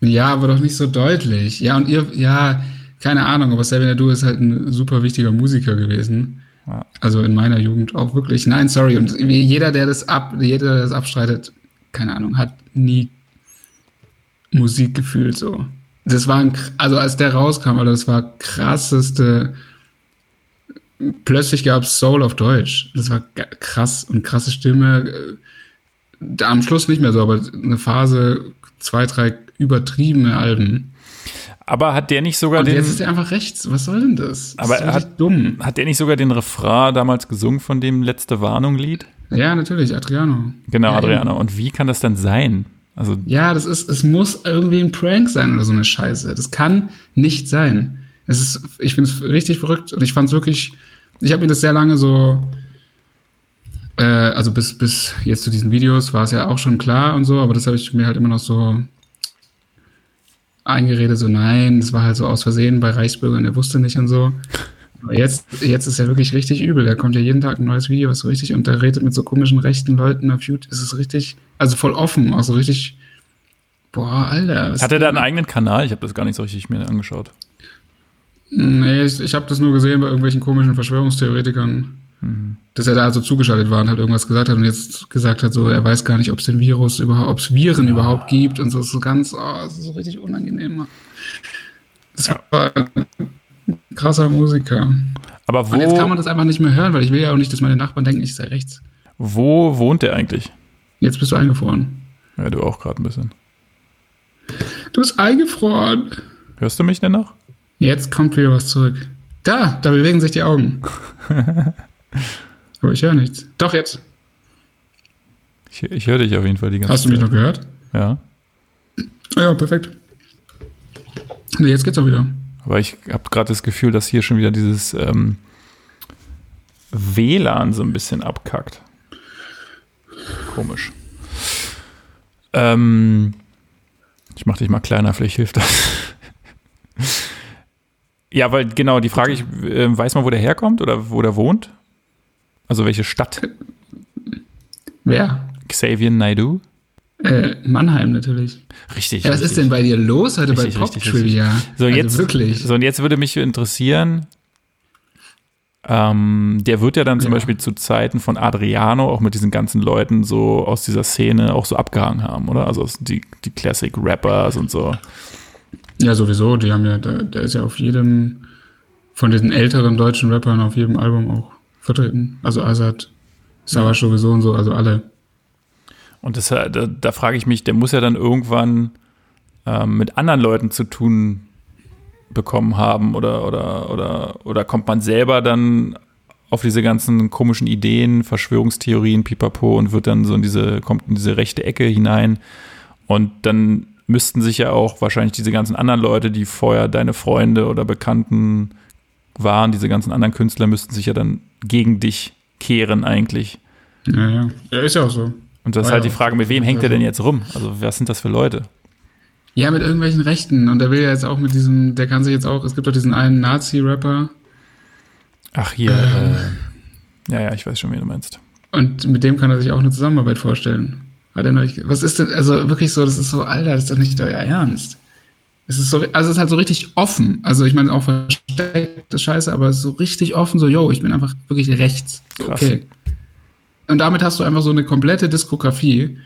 [SPEAKER 2] Ja, aber doch nicht so deutlich. Ja, und ihr, ja, keine Ahnung, aber Xavier Naidoo ist halt ein super wichtiger Musiker gewesen.
[SPEAKER 1] Ja.
[SPEAKER 2] Also in meiner Jugend auch wirklich. Nein, sorry. Und jeder, der das ab, jeder, der das abstreitet, keine Ahnung, hat nie Musik gefühlt so. Das war ein, also als der rauskam, das war krasseste. Plötzlich gab es Soul auf Deutsch. Das war krass und krasse Stimme. Äh, Da am Schluss nicht mehr so, aber eine Phase, zwei, drei übertriebene Alben.
[SPEAKER 1] Aber hat der nicht sogar
[SPEAKER 2] Und
[SPEAKER 1] den,
[SPEAKER 2] jetzt ist er einfach rechts. Was soll denn das? das
[SPEAKER 1] Aber er
[SPEAKER 2] richtig dumm.
[SPEAKER 1] hat der nicht sogar den Refrain damals gesungen von dem Letzte Warnung-Lied?
[SPEAKER 2] Ja, natürlich, Adriano.
[SPEAKER 1] Genau,
[SPEAKER 2] ja,
[SPEAKER 1] Adriano. Und wie kann das dann sein? Also,
[SPEAKER 2] Ja, das ist, es muss irgendwie ein Prank sein oder so eine Scheiße. Das kann nicht sein. Es ist, ich finde es richtig verrückt und ich fand es wirklich, ich habe mir das sehr lange so, äh, also bis, bis jetzt zu diesen Videos war es ja auch schon klar und so, aber das habe ich mir halt immer noch so eingeredet, so nein, das war halt so aus Versehen bei Reichsbürgern, der wusste nicht und so. Jetzt, jetzt ist er wirklich richtig übel. Da kommt ja jeden Tag ein neues Video, was so richtig, und der redet mit so komischen rechten Leuten auf YouTube. Es ist richtig, also voll offen, auch so richtig, boah, Alter.
[SPEAKER 1] hat er da einen eigenen Kanal? Ich habe das gar nicht so richtig mir angeschaut.
[SPEAKER 2] Nee, ich, ich habe das nur gesehen bei irgendwelchen komischen Verschwörungstheoretikern, dass er da also zugeschaltet war und halt irgendwas gesagt hat und jetzt gesagt hat, so, er weiß gar nicht, ob es den Virus überhaupt, ob es Viren überhaupt gibt und so, so ganz, oh, das ist so richtig unangenehm. Das war ein krasser Musiker.
[SPEAKER 1] Aber
[SPEAKER 2] Und jetzt kann man
[SPEAKER 1] wo,
[SPEAKER 2] das einfach nicht mehr hören, weil ich will ja auch nicht, dass meine Nachbarn denken, ich sei rechts.
[SPEAKER 1] wo wohnt der eigentlich?
[SPEAKER 2] Jetzt bist du eingefroren.
[SPEAKER 1] Ja, du auch gerade ein bisschen.
[SPEAKER 2] Du bist eingefroren.
[SPEAKER 1] Hörst du mich denn noch?
[SPEAKER 2] Jetzt kommt wieder was zurück. Da, da bewegen sich die Augen. Aber ich höre nichts. Doch, jetzt.
[SPEAKER 1] Ich, ich höre dich auf jeden Fall die ganze
[SPEAKER 2] Hast du mich
[SPEAKER 1] Zeit.
[SPEAKER 2] noch gehört?
[SPEAKER 1] Ja.
[SPEAKER 2] Ja, perfekt. Nee, jetzt geht's auch wieder.
[SPEAKER 1] Aber ich habe gerade das Gefühl, dass hier schon wieder dieses ähm, WLAN so ein bisschen abkackt. Komisch. Ähm, ich mach dich mal kleiner, vielleicht hilft das. ja, weil genau, die Frage, ich, äh, weiß man, wo der herkommt oder wo der wohnt? Also welche Stadt?
[SPEAKER 2] Wer?
[SPEAKER 1] Xavier Naidu?
[SPEAKER 2] Äh, Mannheim natürlich.
[SPEAKER 1] Richtig.
[SPEAKER 2] Ja, was
[SPEAKER 1] richtig.
[SPEAKER 2] ist denn bei dir los heute
[SPEAKER 1] Richtig,
[SPEAKER 2] bei Pop
[SPEAKER 1] richtig,
[SPEAKER 2] Trivia?
[SPEAKER 1] So,
[SPEAKER 2] also
[SPEAKER 1] jetzt,
[SPEAKER 2] wirklich.
[SPEAKER 1] so, und jetzt würde mich interessieren, ähm, der wird ja dann zum
[SPEAKER 2] Ja.
[SPEAKER 1] Beispiel zu Zeiten von Adriano auch mit diesen ganzen Leuten so aus dieser Szene auch so abgehangen haben, oder? Also die, die Classic Rappers und so.
[SPEAKER 2] Ja, sowieso. Die haben ja, der, der ist ja auf jedem von diesen älteren deutschen Rappern auf jedem Album auch vertreten. Also Azad, Savage sowieso und so, also alle.
[SPEAKER 1] Und das, da, da frage ich mich, der muss ja dann irgendwann ähm, mit anderen Leuten zu tun bekommen haben oder, oder, oder, oder kommt man selber dann auf diese ganzen komischen Ideen, Verschwörungstheorien, pipapo und wird dann so in diese, kommt in diese rechte Ecke hinein und dann müssten sich ja auch wahrscheinlich diese ganzen anderen Leute, die vorher deine Freunde oder Bekannten waren, diese ganzen anderen Künstler müssten sich ja dann gegen dich kehren eigentlich.
[SPEAKER 2] Ja, ja. Ja, ist ja auch so.
[SPEAKER 1] Und das ist
[SPEAKER 2] War
[SPEAKER 1] halt die Frage, mit wem hängt er denn jetzt rum? Also was sind das für Leute?
[SPEAKER 2] Ja, mit irgendwelchen Rechten. Und der will ja jetzt auch mit diesem, der kann sich jetzt auch, es gibt doch diesen einen Nazi-Rapper
[SPEAKER 1] Ach hier, äh, ja, ja, ich weiß schon, wie du meinst.
[SPEAKER 2] und mit dem kann er sich auch eine Zusammenarbeit vorstellen. Hat er neulich, was ist denn, also wirklich so, das ist so, Alter, das ist doch nicht euer Ernst. Es ist so, also es ist halt so richtig offen. Also ich meine auch versteckt, das Scheiße, aber es ist so richtig offen, so, yo, ich bin einfach wirklich rechts.
[SPEAKER 1] Krass.
[SPEAKER 2] Okay. Und damit hast du einfach so eine komplette Diskografie.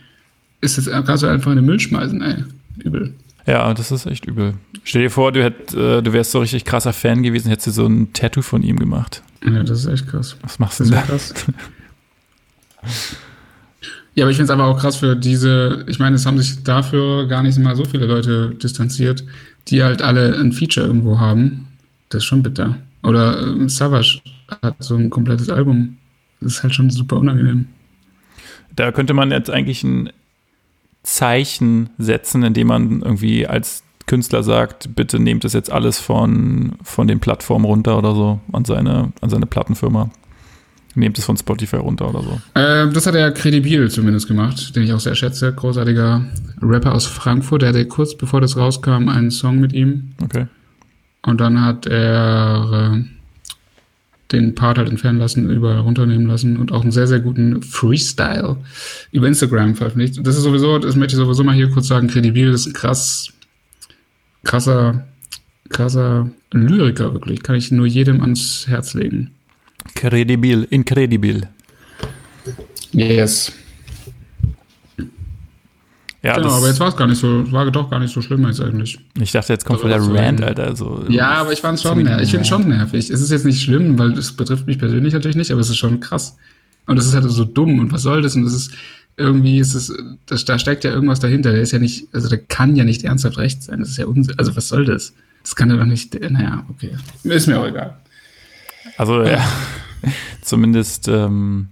[SPEAKER 2] Ist jetzt, kannst du einfach in den Müll schmeißen, ey. Übel.
[SPEAKER 1] Ja, das ist echt übel. Stell dir vor, du, hätt, äh, du wärst so richtig krasser Fan gewesen, hättest du so ein Tattoo von ihm gemacht.
[SPEAKER 2] Ja, das ist echt krass.
[SPEAKER 1] Was machst du denn da?
[SPEAKER 2] ja krass. Ja, aber ich finde es aber auch krass für diese, ich meine, es haben sich dafür gar nicht mal so viele Leute distanziert, die halt alle ein Feature irgendwo haben. Das ist schon bitter. Oder ähm, Savage hat so ein komplettes Album. Das ist halt schon super unangenehm.
[SPEAKER 1] Da könnte man jetzt eigentlich ein Zeichen setzen, indem man irgendwie als Künstler sagt, bitte nehmt das jetzt alles von, von den Plattformen runter oder so, an seine, an seine Plattenfirma. Nehmt es von Spotify runter oder so.
[SPEAKER 2] Äh, das hat er Credibil zumindest gemacht, den ich auch sehr schätze. Großartiger Rapper aus Frankfurt. Der hatte kurz bevor das rauskam einen Song mit ihm.
[SPEAKER 1] Okay.
[SPEAKER 2] Und dann hat er äh, den Part halt entfernen lassen, überall runternehmen lassen und auch einen sehr, sehr guten Freestyle über Instagram veröffentlicht. Das ist sowieso, das möchte ich sowieso mal hier kurz sagen, Credibil ist ein krass, krasser, krasser Lyriker wirklich. Kann ich nur jedem ans Herz legen.
[SPEAKER 1] Credibil, incredibil.
[SPEAKER 2] Yes.
[SPEAKER 1] Ja,
[SPEAKER 2] genau, aber jetzt war es gar nicht so, war doch gar nicht so schlimm jetzt eigentlich.
[SPEAKER 1] ich dachte, jetzt kommt voll
[SPEAKER 2] Also,
[SPEAKER 1] der
[SPEAKER 2] soll-
[SPEAKER 1] Alter. So,
[SPEAKER 2] Ja, aber ich fand es schon, ner- ich finde schon nervig. Es ist jetzt nicht schlimm, weil es betrifft mich persönlich natürlich nicht, aber es ist schon krass. Und es ist halt so dumm und was soll das? Und das ist irgendwie, ist es, das, da steckt ja irgendwas dahinter. Der ist ja nicht, also der kann ja nicht ernsthaft recht sein. Das ist ja Unsinn. Also was soll das? Das kann er doch nicht, naja, okay. Ist mir auch egal.
[SPEAKER 1] Also, ja, zumindest, ähm,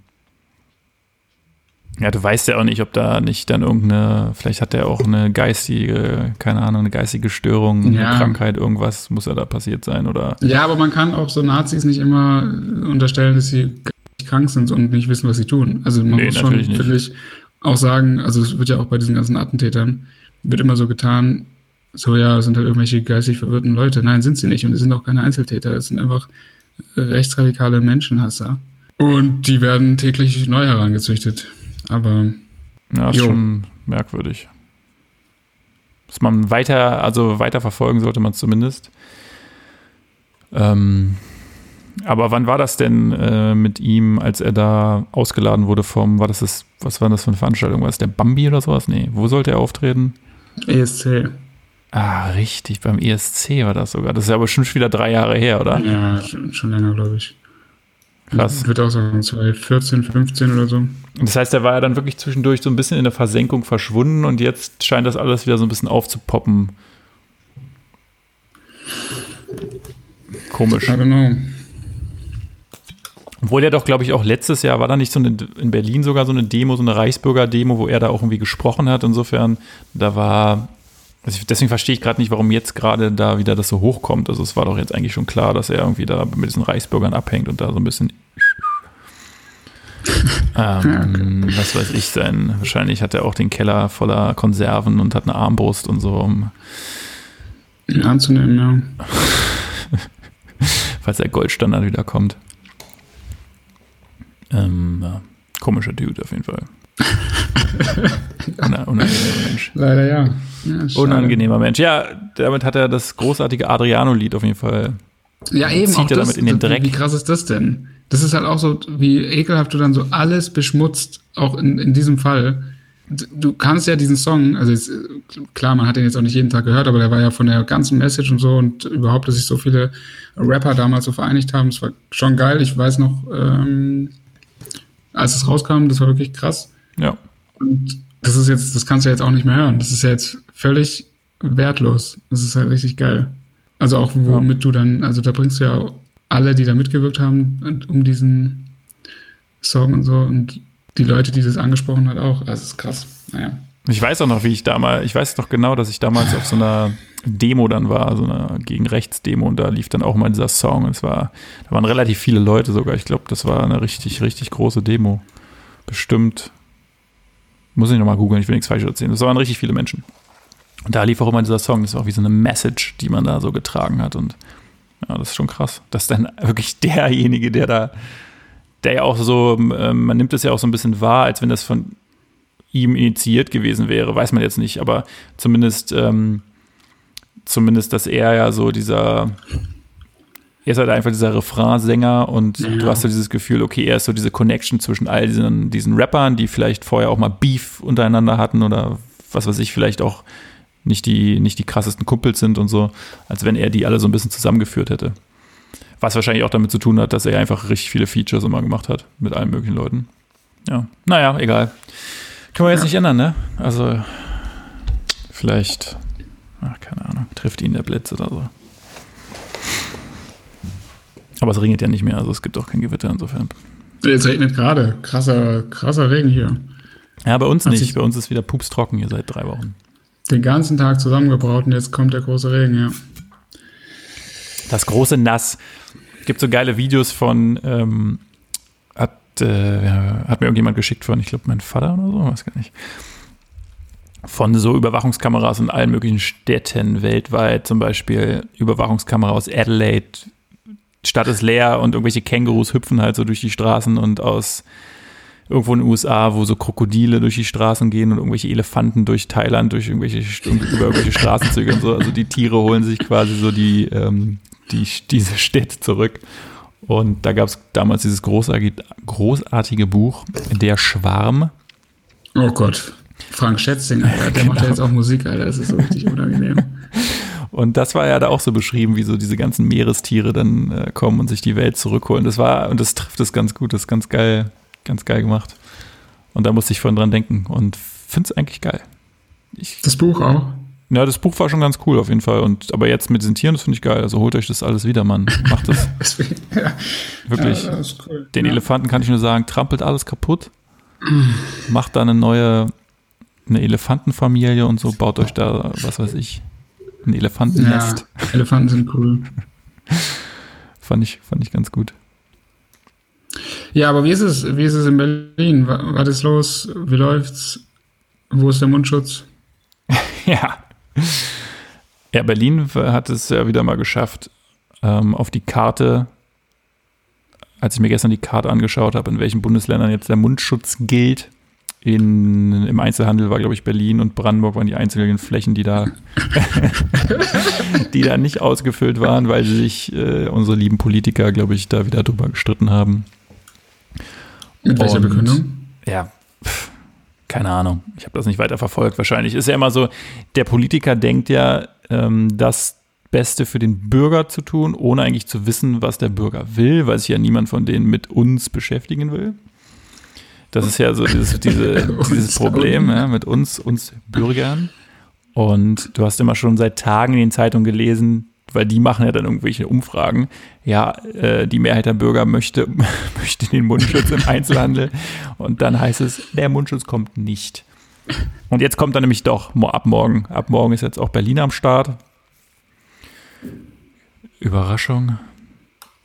[SPEAKER 1] ja, du weißt ja auch nicht, ob da nicht dann irgendeine, vielleicht hat er auch eine geistige, keine Ahnung, eine geistige Störung,
[SPEAKER 2] Ja.
[SPEAKER 1] eine Krankheit, irgendwas muss ja da passiert sein oder.
[SPEAKER 2] Ja, aber man kann auch so Nazis nicht immer unterstellen, dass sie krank sind und nicht wissen, was sie tun. Also man
[SPEAKER 1] Nee,
[SPEAKER 2] muss schon, finde ich, auch sagen, also es wird ja auch bei diesen ganzen Attentätern, wird immer so getan, so ja, es sind halt irgendwelche geistig verwirrten Leute. Nein, sind sie nicht. Und es sind auch keine Einzeltäter. Es sind einfach rechtsradikale Menschenhasser. Und die werden täglich neu herangezüchtet. Aber
[SPEAKER 1] Ja, ist
[SPEAKER 2] Jo.
[SPEAKER 1] schon merkwürdig. Dass man weiter, also weiter verfolgen sollte man zumindest. Ähm, aber wann war das denn äh, mit ihm, als er da ausgeladen wurde vom, war das das, was war das für eine Veranstaltung? War das der Bambi oder sowas? Nee, wo sollte er auftreten?
[SPEAKER 2] ESC.
[SPEAKER 1] Ah, richtig, beim ESC war das sogar. Das ist ja aber schon wieder drei Jahre her, oder?
[SPEAKER 2] Ja, schon, schon länger, glaube ich.
[SPEAKER 1] Krass.
[SPEAKER 2] Ich würde auch sagen 2014, 15 oder so.
[SPEAKER 1] Das heißt, er war ja dann wirklich zwischendurch so ein bisschen in der Versenkung verschwunden und jetzt scheint das alles wieder so ein bisschen aufzupoppen. Komisch.
[SPEAKER 2] I don't know.
[SPEAKER 1] Obwohl er doch, glaube ich, auch letztes Jahr war da nicht so eine, in Berlin sogar so eine Demo, so eine Reichsbürger-Demo, wo er da auch irgendwie gesprochen hat. Insofern, da war, deswegen verstehe ich gerade nicht, warum jetzt gerade da wieder das so hochkommt. Also es war doch jetzt eigentlich schon klar, dass er irgendwie da mit diesen Reichsbürgern abhängt und da so ein bisschen ähm, was weiß ich sein. Wahrscheinlich hat er auch den Keller voller Konserven und hat eine Armbrust und so, um
[SPEAKER 2] ihn anzunehmen, ja.
[SPEAKER 1] Falls der Goldstandard wieder kommt. Ähm, ja. Komischer Dude auf jeden Fall. unangenehmer Mensch.
[SPEAKER 2] Leider ja.
[SPEAKER 1] ja unangenehmer Mensch. Ja, damit hat er das großartige Adriano-Lied auf jeden Fall.
[SPEAKER 2] Ja, eben.
[SPEAKER 1] Zieht er
[SPEAKER 2] das,
[SPEAKER 1] damit in den Dreck.
[SPEAKER 2] Wie krass ist das denn? Das ist halt auch so, wie ekelhaft du dann so alles beschmutzt, auch in, in diesem Fall. Du kannst ja diesen Song, also jetzt, klar, man hat den jetzt auch nicht jeden Tag gehört, aber der war ja von der ganzen Message und so und überhaupt, dass sich so viele Rapper damals so vereinigt haben, das war schon geil. Ich weiß noch, ähm, als es rauskam, das war wirklich krass.
[SPEAKER 1] Ja.
[SPEAKER 2] Und das ist jetzt, das kannst du jetzt auch nicht mehr hören. Das ist ja jetzt völlig wertlos. Das ist halt richtig geil. Also auch womit ja. du dann, also da bringst du ja alle, die da mitgewirkt haben, um diesen Song und so und die Leute, die das angesprochen hat, auch. Das ist krass. Naja.
[SPEAKER 1] Ich weiß auch noch, wie ich damals, ich weiß noch genau, dass ich damals auf so einer Demo dann war, so einer gegen rechts Demo und da lief dann auch mal dieser Song. Und es war, da waren relativ viele Leute sogar. Ich glaube, das war eine richtig, richtig große Demo. Bestimmt. Muss ich nochmal googeln, ich will nichts falsch erzählen. Das waren richtig viele Menschen. Und da lief auch immer dieser Song. Das war auch wie so eine Message, die man da so getragen hat. Und ja, das ist schon krass. Dass dann wirklich derjenige, der da, der ja auch so, ähm, man nimmt es ja auch so ein bisschen wahr, als wenn das von ihm initiiert gewesen wäre, weiß man jetzt nicht, aber zumindest ähm, zumindest, dass er ja so dieser, er ist halt einfach dieser Refrainsänger und ja. du hast so dieses Gefühl, okay, er ist so diese Connection zwischen all diesen, diesen Rappern, die vielleicht vorher auch mal Beef untereinander hatten oder was weiß ich, vielleicht auch nicht die, nicht die krassesten Kumpels sind und so, als wenn er die alle so ein bisschen zusammengeführt hätte. Was wahrscheinlich auch damit zu tun hat, dass er einfach richtig viele Features immer gemacht hat mit allen möglichen Leuten. Ja, naja, egal. Können wir jetzt nicht ändern, ne? Also, vielleicht Ach, keine Ahnung. Trifft ihn der Blitz oder so. Aber es regnet ja nicht mehr, also es gibt auch kein Gewitter insofern.
[SPEAKER 2] Jetzt regnet gerade. Krasser, krasser Regen hier.
[SPEAKER 1] Ja, bei uns Hat nicht. Bei uns ist wieder pups trocken hier seit drei Wochen.
[SPEAKER 2] Den ganzen Tag zusammengebraut und jetzt kommt der große Regen, ja.
[SPEAKER 1] Das große Nass. Gibt so geile Videos von, ähm, hat, äh, hat mir irgendjemand geschickt von, ich glaube, mein Vater oder so, weiß gar nicht von so Überwachungskameras in allen möglichen Städten weltweit, zum Beispiel Überwachungskamera aus Adelaide, Stadt ist leer und irgendwelche Kängurus hüpfen halt so durch die Straßen und aus irgendwo in den USA, wo so Krokodile durch die Straßen gehen und irgendwelche Elefanten durch Thailand, durch irgendwelche, über irgendwelche Straßenzüge und so. Also die Tiere holen sich quasi so die, ähm, die, diese Städte zurück. Und da gab es damals dieses großartige, großartige Buch, Der Schwarm.
[SPEAKER 2] Oh Gott. Frank Schätzing, Alter, der genau. macht ja jetzt auch Musik, Alter, das ist so richtig unangenehm.
[SPEAKER 1] Und das war ja da auch so beschrieben, wie so diese ganzen Meerestiere dann äh, kommen und sich die Welt zurückholen. Das war, und das trifft es ganz gut, das ist ganz geil, ganz geil gemacht. Und da musste ich vorhin dran denken und finde es eigentlich geil.
[SPEAKER 2] Ich, das Buch auch?
[SPEAKER 1] Ja, das Buch war schon ganz cool auf jeden Fall. Und aber jetzt mit diesen Tieren, das finde ich geil. Also holt euch das alles wieder, Mann. Macht das. ja. Wirklich. Ja, das cool. Den ja. Elefanten kann ich nur sagen, trampelt alles kaputt. Macht da eine neue eine Elefantenfamilie und so, baut euch da, was weiß ich, ein Elefantennest.
[SPEAKER 2] Ja, Elefanten sind cool.
[SPEAKER 1] fand, ich, fand ich ganz gut.
[SPEAKER 2] Ja, aber wie ist es, wie ist es in Berlin? Was ist los? Wie läuft's? Wo ist der Mundschutz?
[SPEAKER 1] ja. Ja, Berlin hat es ja wieder mal geschafft, ähm, auf die Karte, als ich mir gestern die Karte angeschaut habe, in welchen Bundesländern jetzt der Mundschutz gilt, in, Im Einzelhandel war, glaube ich, Berlin und Brandenburg waren die einzigen Flächen, die da, die da nicht ausgefüllt waren, weil sich äh, unsere lieben Politiker, glaube ich, da wieder drüber gestritten haben.
[SPEAKER 2] Mit welcher und, Begründung?
[SPEAKER 1] Ja, pff, keine Ahnung. Ich habe das nicht weiter verfolgt. Wahrscheinlich ist ja immer so, der Politiker denkt ja, ähm, das Beste für den Bürger zu tun, ohne eigentlich zu wissen, was der Bürger will, weil sich ja niemand von denen mit uns beschäftigen will. Das ist ja so dieses, diese, dieses Problem ja, mit uns, uns Bürgern. Und du hast immer schon seit Tagen in den Zeitungen gelesen, weil die machen ja dann irgendwelche Umfragen. Ja, äh, die Mehrheit der Bürger möchte, möchte den Mundschutz im Einzelhandel. Und dann heißt es, der Mundschutz kommt nicht. Und jetzt kommt er nämlich doch ab morgen. Ab morgen ist jetzt auch Berlin am Start. Überraschung.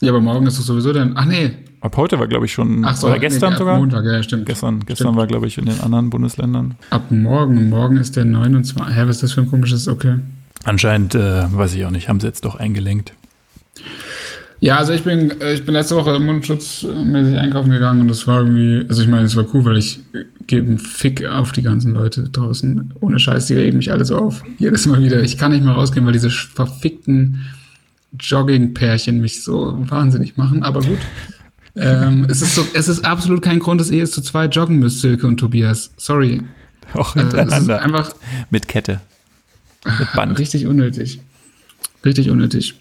[SPEAKER 2] Ja, aber morgen ist es sowieso dann. Ach nee.
[SPEAKER 1] Ab heute war, glaube ich, schon.
[SPEAKER 2] Ach so,
[SPEAKER 1] oder gestern
[SPEAKER 2] nee,
[SPEAKER 1] sogar?
[SPEAKER 2] Montag, ja, stimmt.
[SPEAKER 1] Gestern, gestern
[SPEAKER 2] Stimmt.
[SPEAKER 1] war, glaube ich, in den anderen Bundesländern.
[SPEAKER 2] Ab morgen. Morgen ist der 29. Hä, was ist das für ein komisches? Okay.
[SPEAKER 1] Anscheinend, äh, weiß ich auch nicht, haben sie jetzt doch eingelenkt.
[SPEAKER 2] Ja, also ich bin, äh, ich bin letzte Woche mundschutzmäßig einkaufen gegangen und das war irgendwie, also ich meine, es war cool, weil ich gebe einen Fick auf die ganzen Leute draußen. Ohne Scheiß, die regen mich alle so auf. Jedes Mal wieder. Ich kann nicht mehr rausgehen, weil diese verfickten Jogging-Pärchen mich so wahnsinnig machen, aber gut. Ähm, es ist so, es ist absolut kein Grund, dass ihr jetzt zu zweit joggen müsst, Silke und Tobias. Sorry.
[SPEAKER 1] Auch
[SPEAKER 2] Äh,
[SPEAKER 1] hintereinander.
[SPEAKER 2] einfach
[SPEAKER 1] mit Kette. Mit Band.
[SPEAKER 2] richtig unnötig. Richtig unnötig.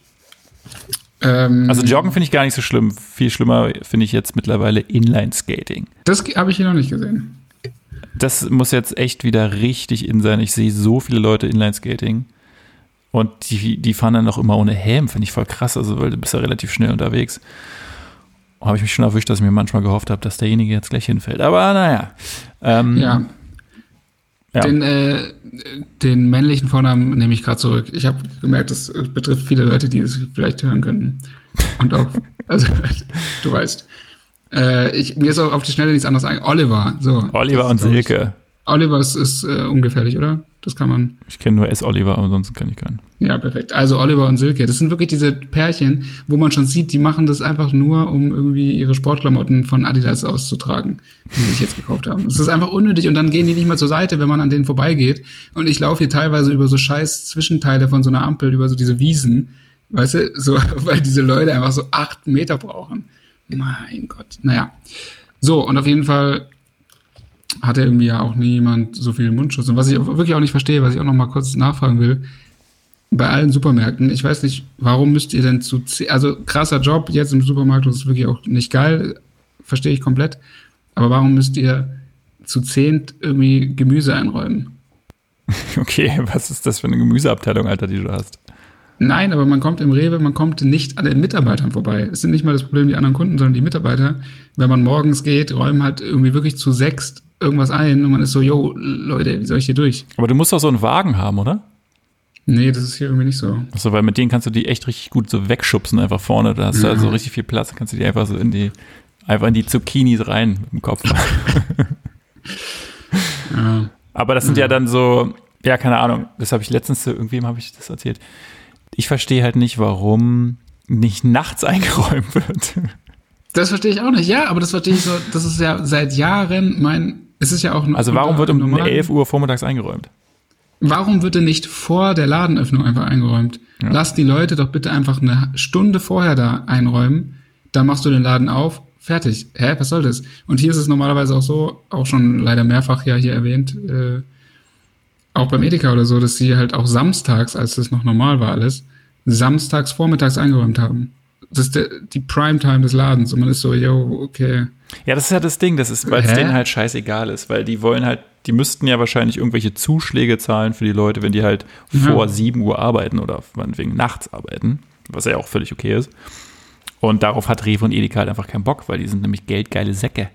[SPEAKER 2] Ähm,
[SPEAKER 1] Also Joggen finde ich gar nicht so schlimm. Viel schlimmer finde ich jetzt mittlerweile Inline-Skating.
[SPEAKER 2] das habe ich hier noch nicht gesehen.
[SPEAKER 1] Das muss jetzt echt wieder richtig in sein. Ich sehe so viele Leute Inline-Skating. Und die, die fahren dann noch immer ohne Helm, finde ich voll krass. Also, weil du bist ja relativ schnell unterwegs. Habe ich mich schon erwischt, dass ich mir manchmal gehofft habe, dass derjenige jetzt gleich hinfällt. Aber naja. Ähm,
[SPEAKER 2] Ja,
[SPEAKER 1] ja.
[SPEAKER 2] Den, äh, den männlichen Vornamen nehme ich gerade zurück. Ich habe gemerkt, das äh, betrifft viele Leute, die es vielleicht hören könnten. Und auch, also, du weißt. Äh, ich, mir ist auch auf die Schnelle nichts anderes ein. Oliver, so.
[SPEAKER 1] Oliver und Silke.
[SPEAKER 2] Oliver ist, ist äh, ungefährlich, oder? Das kann man.
[SPEAKER 1] Ich kenne nur S. Oliver, aber sonst kann ich keinen.
[SPEAKER 2] Ja, perfekt. Also Oliver und Silke, das sind wirklich diese Pärchen, wo man schon sieht, die machen das einfach nur, um irgendwie ihre Sportklamotten von Adidas auszutragen, die sie sich jetzt gekauft haben. Das ist einfach unnötig und dann gehen die nicht mal zur Seite, wenn man an denen vorbeigeht. Und ich laufe hier teilweise über so scheiß Zwischenteile von so einer Ampel, über so diese Wiesen, weißt du, so, weil diese Leute einfach so acht Meter brauchen. Mein Gott. Naja. So, und auf jeden Fall hatte irgendwie ja auch niemand so viel Mundschutz. Und was ich auch wirklich auch nicht verstehe, was ich auch noch mal kurz nachfragen will, bei allen Supermärkten, ich weiß nicht, warum müsst ihr denn zu, also krasser Job jetzt im Supermarkt, das ist wirklich auch nicht geil, verstehe ich komplett, aber warum müsst ihr zu zehnt irgendwie Gemüse einräumen?
[SPEAKER 1] Okay, was ist das für eine Gemüseabteilung, Alter, die du hast?
[SPEAKER 2] Nein, aber man kommt im Rewe, man kommt nicht an den Mitarbeitern vorbei. Es sind nicht mal das Problem die anderen Kunden, sondern die Mitarbeiter. Wenn man morgens geht, räumen halt irgendwie wirklich zu sechst irgendwas ein und man ist so, yo, Leute, wie soll ich hier durch?
[SPEAKER 1] Aber du musst doch so einen Wagen haben, oder?
[SPEAKER 2] Nee, das ist hier irgendwie nicht so.
[SPEAKER 1] Achso, weil mit denen kannst du die echt richtig gut so wegschubsen, einfach vorne. Da hast du
[SPEAKER 2] Ja.
[SPEAKER 1] also richtig viel Platz, kannst du die einfach so in die, einfach in die Zucchinis rein im Kopf.
[SPEAKER 2] Ja.
[SPEAKER 1] Aber das sind ja dann so, ja, keine Ahnung, das habe ich letztens zu irgendwem habe ich das erzählt. Ich verstehe halt nicht, warum nicht nachts eingeräumt wird.
[SPEAKER 2] Das verstehe ich auch nicht. Ja, aber das verstehe ich so, das ist ja seit Jahren mein, es ist ja auch
[SPEAKER 1] Also warum wird um
[SPEAKER 2] normal-
[SPEAKER 1] 11 Uhr vormittags eingeräumt?
[SPEAKER 2] Warum wird denn nicht vor der Ladenöffnung einfach eingeräumt?
[SPEAKER 1] Ja.
[SPEAKER 2] Lass die Leute doch bitte einfach eine Stunde vorher da einräumen, dann machst du den Laden auf, fertig. Hä, was soll das? Und hier ist es normalerweise auch so, auch schon leider mehrfach ja hier erwähnt, äh, auch beim Edeka oder so, dass sie halt auch samstags, als das noch normal war alles, samstags vormittags eingeräumt haben. Das ist der, die Primetime des Ladens und man ist so, yo, okay.
[SPEAKER 1] Ja, das ist ja das Ding, das ist, weil es denen halt scheißegal ist, weil die wollen halt, die müssten ja wahrscheinlich irgendwelche Zuschläge zahlen für die Leute, wenn die halt
[SPEAKER 2] Ja.
[SPEAKER 1] vor 7 Uhr arbeiten oder meinetwegen nachts arbeiten, was ja auch völlig okay ist. Und darauf hat Rewe und Edeka halt einfach keinen Bock, weil die sind nämlich geldgeile Säcke.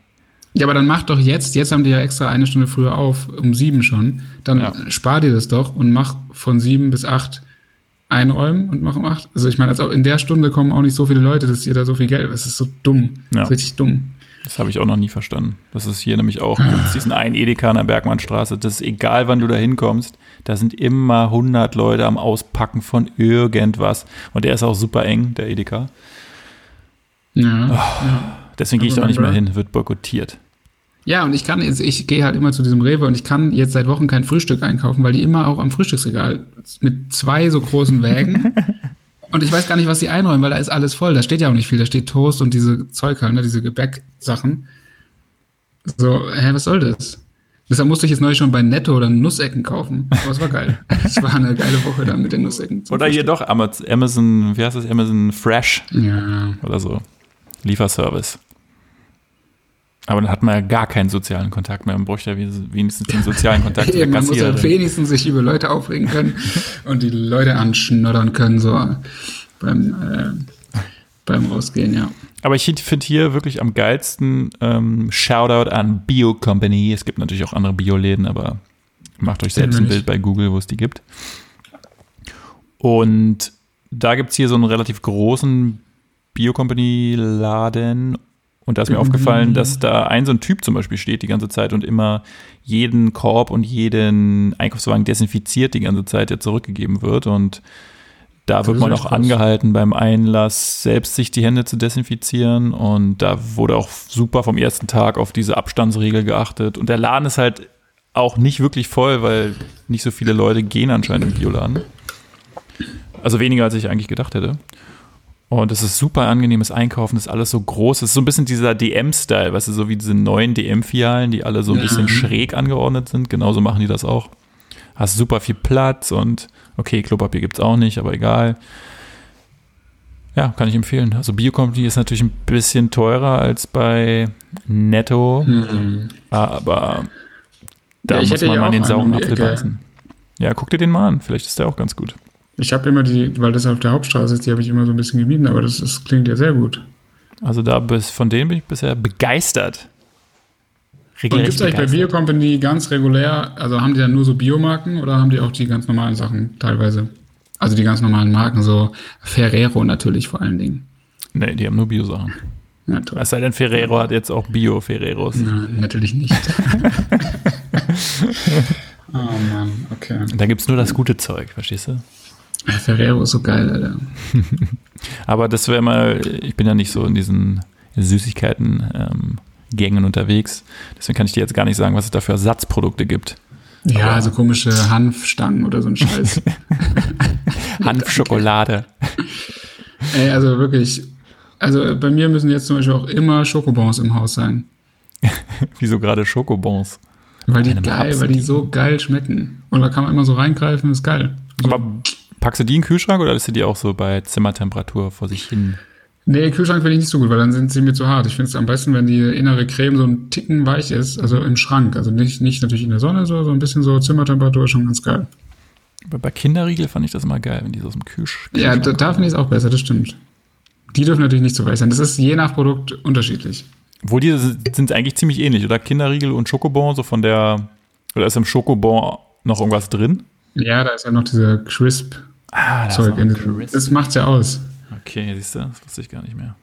[SPEAKER 2] Ja, aber dann mach doch jetzt, jetzt haben die ja extra eine Stunde früher auf, um sieben schon. Dann
[SPEAKER 1] Ja.
[SPEAKER 2] spar dir das doch und mach von sieben bis acht einräumen und mach um acht. Also ich meine, also in der Stunde kommen auch nicht so viele Leute, dass ihr da so viel Geld. Es ist so dumm.
[SPEAKER 1] Ja.
[SPEAKER 2] Das ist richtig dumm.
[SPEAKER 1] Das habe ich auch noch nie verstanden. Das ist hier nämlich auch, gibt's diesen einen Edeka an der Bergmannstraße. Das ist egal, wann du da hinkommst. Da sind immer 100 Leute am Auspacken von irgendwas. Und der ist auch super eng, der Edeka.
[SPEAKER 2] Ja.
[SPEAKER 1] Oh.
[SPEAKER 2] ja.
[SPEAKER 1] Deswegen gehe ich da auch nicht mehr hin, wird boykottiert.
[SPEAKER 2] Ja, und ich kann jetzt, ich gehe halt immer zu diesem Rewe und ich kann jetzt seit Wochen kein Frühstück einkaufen, weil die immer auch am Frühstücksregal mit zwei so großen Wägen. und ich weiß gar nicht, was sie einräumen, weil da ist alles voll. Da steht ja auch nicht viel. Da steht Toast und diese Zeug halt, ne, diese Gebäcksachen. So, hä, was soll das? Deshalb musste ich jetzt neulich schon bei Netto oder Nussecken kaufen. Aber es war geil. Es war eine geile Woche dann mit den Nussecken.
[SPEAKER 1] Oder hier doch Amaz- Amazon, wie heißt das? Amazon Fresh.
[SPEAKER 2] Ja.
[SPEAKER 1] oder so. Lieferservice. Aber dann hat man ja gar keinen sozialen Kontakt mehr. Man bräuchte ja wenigstens den sozialen Kontakt
[SPEAKER 2] Eben, man muss ja
[SPEAKER 1] Kassiererin.
[SPEAKER 2] wenigstens sich über Leute aufregen können und die Leute anschnoddern können, so beim, äh, beim Rausgehen, ja.
[SPEAKER 1] Aber ich finde hier wirklich am geilsten ähm, Shoutout an Bio Company. Es gibt natürlich auch andere Bioläden, aber macht euch selbst ein Bild bei Google, wo es die gibt. Und da gibt es hier so einen relativ großen Bio-Company-Laden und da ist mir aufgefallen, dass da ein so ein Typ zum Beispiel steht die ganze Zeit und immer jeden Korb und jeden Einkaufswagen desinfiziert die ganze Zeit, der zurückgegeben wird. Und da wird man auch angehalten, beim Einlass selbst sich die Hände zu desinfizieren. Und da wurde auch super vom ersten Tag auf diese Abstandsregel geachtet. Und der Laden ist halt auch nicht wirklich voll, weil nicht so viele Leute gehen anscheinend im Bioladen. Also weniger, als ich eigentlich gedacht hätte. Und es ist super angenehmes Einkaufen, ist alles so groß. Es ist so ein bisschen dieser DM-Style, weißt du, so wie diese neuen DM-Filialen, die alle so ein
[SPEAKER 2] Ja.
[SPEAKER 1] bisschen schräg angeordnet sind. Genauso machen die das auch. Hast super viel Platz und okay, Klopapier gibt's auch nicht, aber egal. Ja, kann ich empfehlen. Also Bio-Company ist natürlich ein bisschen teurer als bei Netto,
[SPEAKER 2] Mhm.
[SPEAKER 1] aber da
[SPEAKER 2] Ja, ich
[SPEAKER 1] muss man
[SPEAKER 2] ja
[SPEAKER 1] mal den sauren Apfel beißen. Ja, guck dir den mal an. Vielleicht ist der auch ganz gut.
[SPEAKER 2] Ich habe immer die, weil das auf der Hauptstraße ist, die habe ich immer so ein bisschen gemieden, aber das, das klingt ja sehr gut.
[SPEAKER 1] Also da bis, von denen bin ich bisher begeistert.
[SPEAKER 2] Und
[SPEAKER 1] Regelrecht
[SPEAKER 2] gibt es eigentlich bei
[SPEAKER 1] begeistert.
[SPEAKER 2] Bio Company ganz regulär, also haben die dann nur so Biomarken oder haben die auch die ganz normalen Sachen teilweise? Also die ganz normalen Marken, so Ferrero natürlich vor allen Dingen.
[SPEAKER 1] Nee, die haben nur Bio-Sachen.
[SPEAKER 2] Ja, toll.
[SPEAKER 1] Es sei denn, Ferrero hat jetzt auch Bio-Ferreros.
[SPEAKER 2] Nein, natürlich nicht. oh Mann, okay.
[SPEAKER 1] Und Da gibt's nur das gute Zeug, verstehst du?
[SPEAKER 2] Ferrero ist so geil, Alter.
[SPEAKER 1] Aber das wäre mal, ich bin ja nicht so in diesen Süßigkeiten ähm, unterwegs. Deswegen kann ich dir jetzt gar nicht sagen, was es da für Ersatzprodukte gibt.
[SPEAKER 2] Ja,
[SPEAKER 1] Aber-
[SPEAKER 2] so komische Hanfstangen oder so ein Scheiß.
[SPEAKER 1] Hanfschokolade.
[SPEAKER 2] Ey, also wirklich. Also bei mir müssen jetzt zum Beispiel auch immer Schokobons im Haus sein.
[SPEAKER 1] Wieso gerade Schokobons?
[SPEAKER 2] Weil die geil, weil die so geil schmecken. Und da kann man immer so reingreifen, ist geil. So.
[SPEAKER 1] Aber packst du die in den Kühlschrank oder lässt du die auch so bei Zimmertemperatur vor sich hin?
[SPEAKER 2] Nee, Kühlschrank finde ich nicht so gut, weil dann sind sie mir zu hart. Ich finde es am besten, wenn die innere Creme so ein Ticken weich ist, also im Schrank. Also nicht, nicht natürlich in der Sonne, so, so ein bisschen so Zimmertemperatur ist schon ganz geil.
[SPEAKER 1] Aber bei Kinderriegel fand ich das immer geil, wenn die so aus dem Kühlsch
[SPEAKER 2] Ja,
[SPEAKER 1] Kühlschrank
[SPEAKER 2] da, da finde ich es auch besser, das stimmt. Die dürfen natürlich nicht so weich sein. Das ist je nach Produkt unterschiedlich.
[SPEAKER 1] Wo die sind eigentlich ziemlich ähnlich, oder? Kinderriegel und Schokobon, so von der. Oder ist im Schokobon noch irgendwas drin?
[SPEAKER 2] Ja, da ist ja noch dieser Crisp-Zeug.
[SPEAKER 1] Ah,
[SPEAKER 2] in diesem- Das macht's ja aus.
[SPEAKER 1] Okay, siehst du, das wusste ich gar nicht mehr.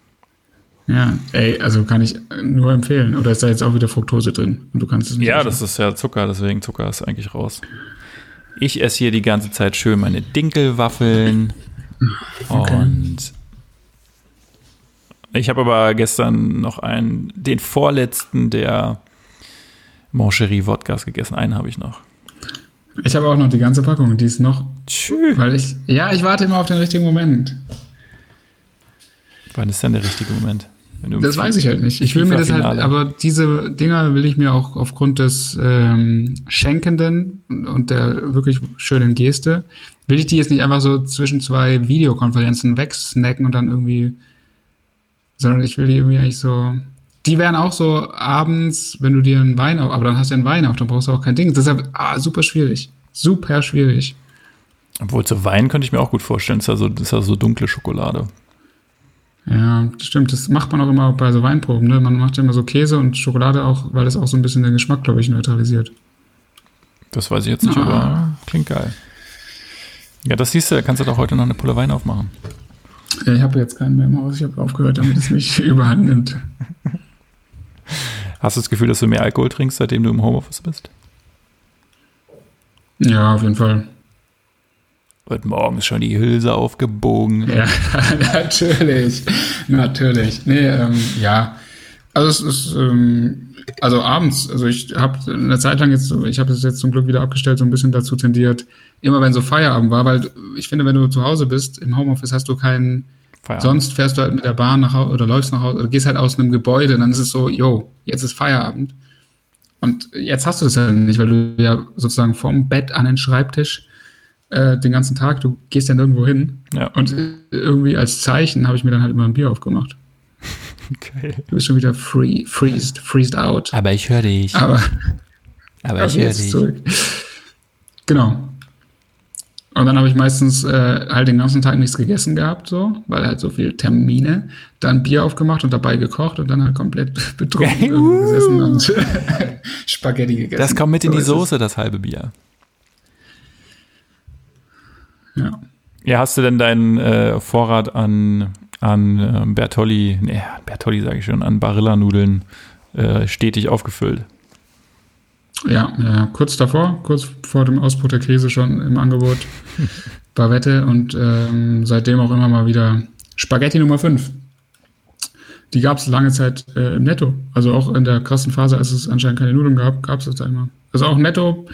[SPEAKER 2] Ja, ey, also kann ich nur empfehlen. Oder ist da jetzt auch wieder Fructose drin? Und du kannst es nicht
[SPEAKER 1] Ja,
[SPEAKER 2] essen?
[SPEAKER 1] das ist ja Zucker, deswegen Zucker ist eigentlich raus. Ich esse hier die ganze Zeit schön meine Dinkelwaffeln.
[SPEAKER 2] Okay.
[SPEAKER 1] Und ich habe aber gestern noch einen, den vorletzten der Moncherie Wodkas gegessen. Einen habe ich noch.
[SPEAKER 2] Ich habe auch noch die ganze Packung, die ist noch,
[SPEAKER 1] Tschüss.
[SPEAKER 2] weil ich, ja, ich warte immer auf den richtigen Moment.
[SPEAKER 1] Wann ist denn der richtige Moment? Wenn du im
[SPEAKER 2] Das weiß ich halt nicht. Ich will mir das halt, aber diese Dinger will ich mir auch aufgrund des ähm, Schenkenden und der wirklich schönen Geste, will ich die jetzt nicht einfach so zwischen zwei Videokonferenzen wegsnacken und dann irgendwie, sondern ich will die irgendwie eigentlich so, die wären auch so abends, wenn du dir einen Wein auf, aber dann hast du ja einen Wein auf, dann brauchst du auch kein Ding. Deshalb, ah, super schwierig. Super schwierig.
[SPEAKER 1] Obwohl zu Wein könnte ich mir auch gut vorstellen. Das ist ja so, das ist ja so dunkle Schokolade.
[SPEAKER 2] Ja, das stimmt. Das macht man auch immer bei so Weinproben. Ne? Man macht ja immer so Käse und Schokolade auch, weil das auch so ein bisschen den Geschmack, glaube ich, neutralisiert.
[SPEAKER 1] Das weiß ich jetzt nicht,
[SPEAKER 2] Ah.
[SPEAKER 1] aber klingt geil. Ja, das siehst du, da kannst du doch heute noch eine Pulle Wein aufmachen.
[SPEAKER 2] Ja, Ich habe jetzt keinen mehr im Haus. Ich habe aufgehört, damit es nicht überhand nimmt.
[SPEAKER 1] Hast du das Gefühl, dass du mehr Alkohol trinkst, seitdem du im Homeoffice bist?
[SPEAKER 2] Ja, auf jeden Fall.
[SPEAKER 1] Heute Morgen ist schon die Hülse aufgebogen.
[SPEAKER 2] Ja, natürlich. Natürlich. Nee, ähm, ja. Also es ist, ähm, also abends, also ich habe eine Zeit lang jetzt, ich habe es jetzt zum Glück wieder abgestellt, so ein bisschen dazu tendiert, immer wenn so Feierabend war, weil ich finde, wenn du zu Hause bist, im Homeoffice hast du keinen,
[SPEAKER 1] Feierabend.
[SPEAKER 2] sonst fährst du halt mit der Bahn nach Hause oder läufst nach Hause oder gehst halt aus einem Gebäude, dann ist es so, yo, jetzt ist Feierabend. Und jetzt hast du das ja nicht, weil du ja sozusagen vom Bett an den Schreibtisch äh, den ganzen Tag, du gehst ja nirgendwo hin.
[SPEAKER 1] Ja.
[SPEAKER 2] Und irgendwie als Zeichen habe ich mir dann halt immer ein Bier aufgemacht.
[SPEAKER 1] Geil.
[SPEAKER 2] Du bist schon wieder free, freezed, freezed out.
[SPEAKER 1] Aber ich höre dich.
[SPEAKER 2] Aber
[SPEAKER 1] Aber ich höre dich.
[SPEAKER 2] zurück. Genau. Und dann habe ich meistens äh, halt den ganzen Tag nichts gegessen gehabt, so, weil halt so viel Termine. Dann Bier aufgemacht und dabei gekocht und dann halt komplett betrunken irgendwo gesessen und Spaghetti gegessen.
[SPEAKER 1] Das kommt mit in
[SPEAKER 2] So
[SPEAKER 1] die. Soße, das halbe Bier.
[SPEAKER 2] Ja.
[SPEAKER 1] Ja, hast du denn deinen äh, Vorrat an an äh, Bertolli, nee, Bertolli sage ich schon, an Barilla-Nudeln äh, stetig aufgefüllt.
[SPEAKER 2] Ja, ja, kurz davor, kurz vor dem Ausbruch der Krise schon im Angebot. Bavette und ähm, seitdem auch immer mal wieder Spaghetti Nummer 5. Die gab es lange Zeit äh, im Netto. Also auch in der krassen Phase, als es anscheinend keine Nudeln gab, gab es das da immer. Also auch Netto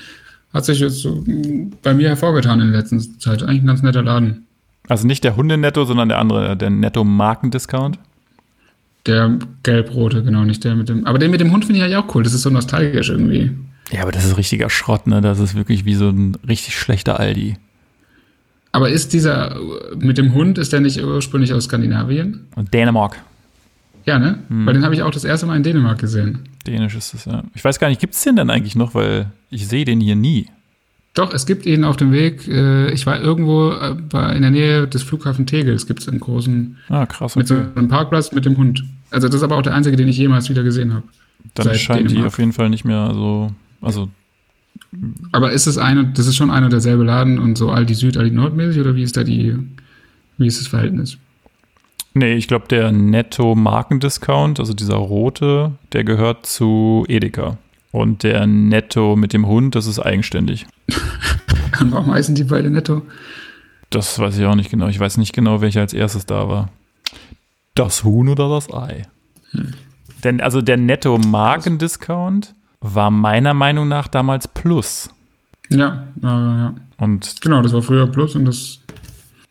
[SPEAKER 2] hat sich jetzt so mm, bei mir hervorgetan in der letzten Zeit. Eigentlich ein ganz netter Laden.
[SPEAKER 1] Also nicht der Hundenetto, sondern der andere, der Netto-Markendiscount.
[SPEAKER 2] Der gelb-rote, genau, nicht der mit dem. Aber den mit dem Hund finde ich eigentlich auch cool. Das ist so nostalgisch irgendwie.
[SPEAKER 1] Ja, aber das ist richtiger Schrott, ne? Das ist wirklich wie so ein richtig schlechter Aldi.
[SPEAKER 2] Aber ist dieser mit dem Hund, ist der nicht ursprünglich aus Skandinavien?
[SPEAKER 1] Und Dänemark.
[SPEAKER 2] Ja, ne?
[SPEAKER 1] Hm.
[SPEAKER 2] Weil den habe ich auch das erste Mal in Dänemark gesehen.
[SPEAKER 1] Dänisch ist es, ja. Ich weiß gar nicht, gibt es den denn eigentlich noch? Weil ich sehe den hier nie.
[SPEAKER 2] Doch, es gibt ihn auf dem Weg. Äh, ich war irgendwo äh, in der Nähe des Flughafen Tegels, gibt es einen großen,
[SPEAKER 1] Ah, krass.
[SPEAKER 2] mit so
[SPEAKER 1] Okay.
[SPEAKER 2] einem Parkplatz mit dem Hund. Also das ist aber auch der einzige, den ich jemals wieder gesehen habe.
[SPEAKER 1] Dann scheint die
[SPEAKER 2] Dänemark.
[SPEAKER 1] auf jeden Fall nicht mehr so. Also,
[SPEAKER 2] Aber ist es eine, das ist schon einer derselbe Laden und so Aldi Süd, Aldi Nord mäßig oder wie ist da die, wie ist das Verhältnis?
[SPEAKER 1] nee, ich glaube, der Netto-Markendiscount, also dieser rote, der gehört zu Edeka. Und der Netto mit dem Hund, das ist eigenständig.
[SPEAKER 2] Und warum heißen die beide netto?
[SPEAKER 1] Das weiß ich auch nicht genau. Ich weiß nicht genau, welcher als erstes da war. Das Huhn oder das Ei? Denn also der Netto-Markendiscount war meiner Meinung nach damals Plus.
[SPEAKER 2] Ja, ja, ja.
[SPEAKER 1] Und
[SPEAKER 2] Genau, das war früher Plus und das,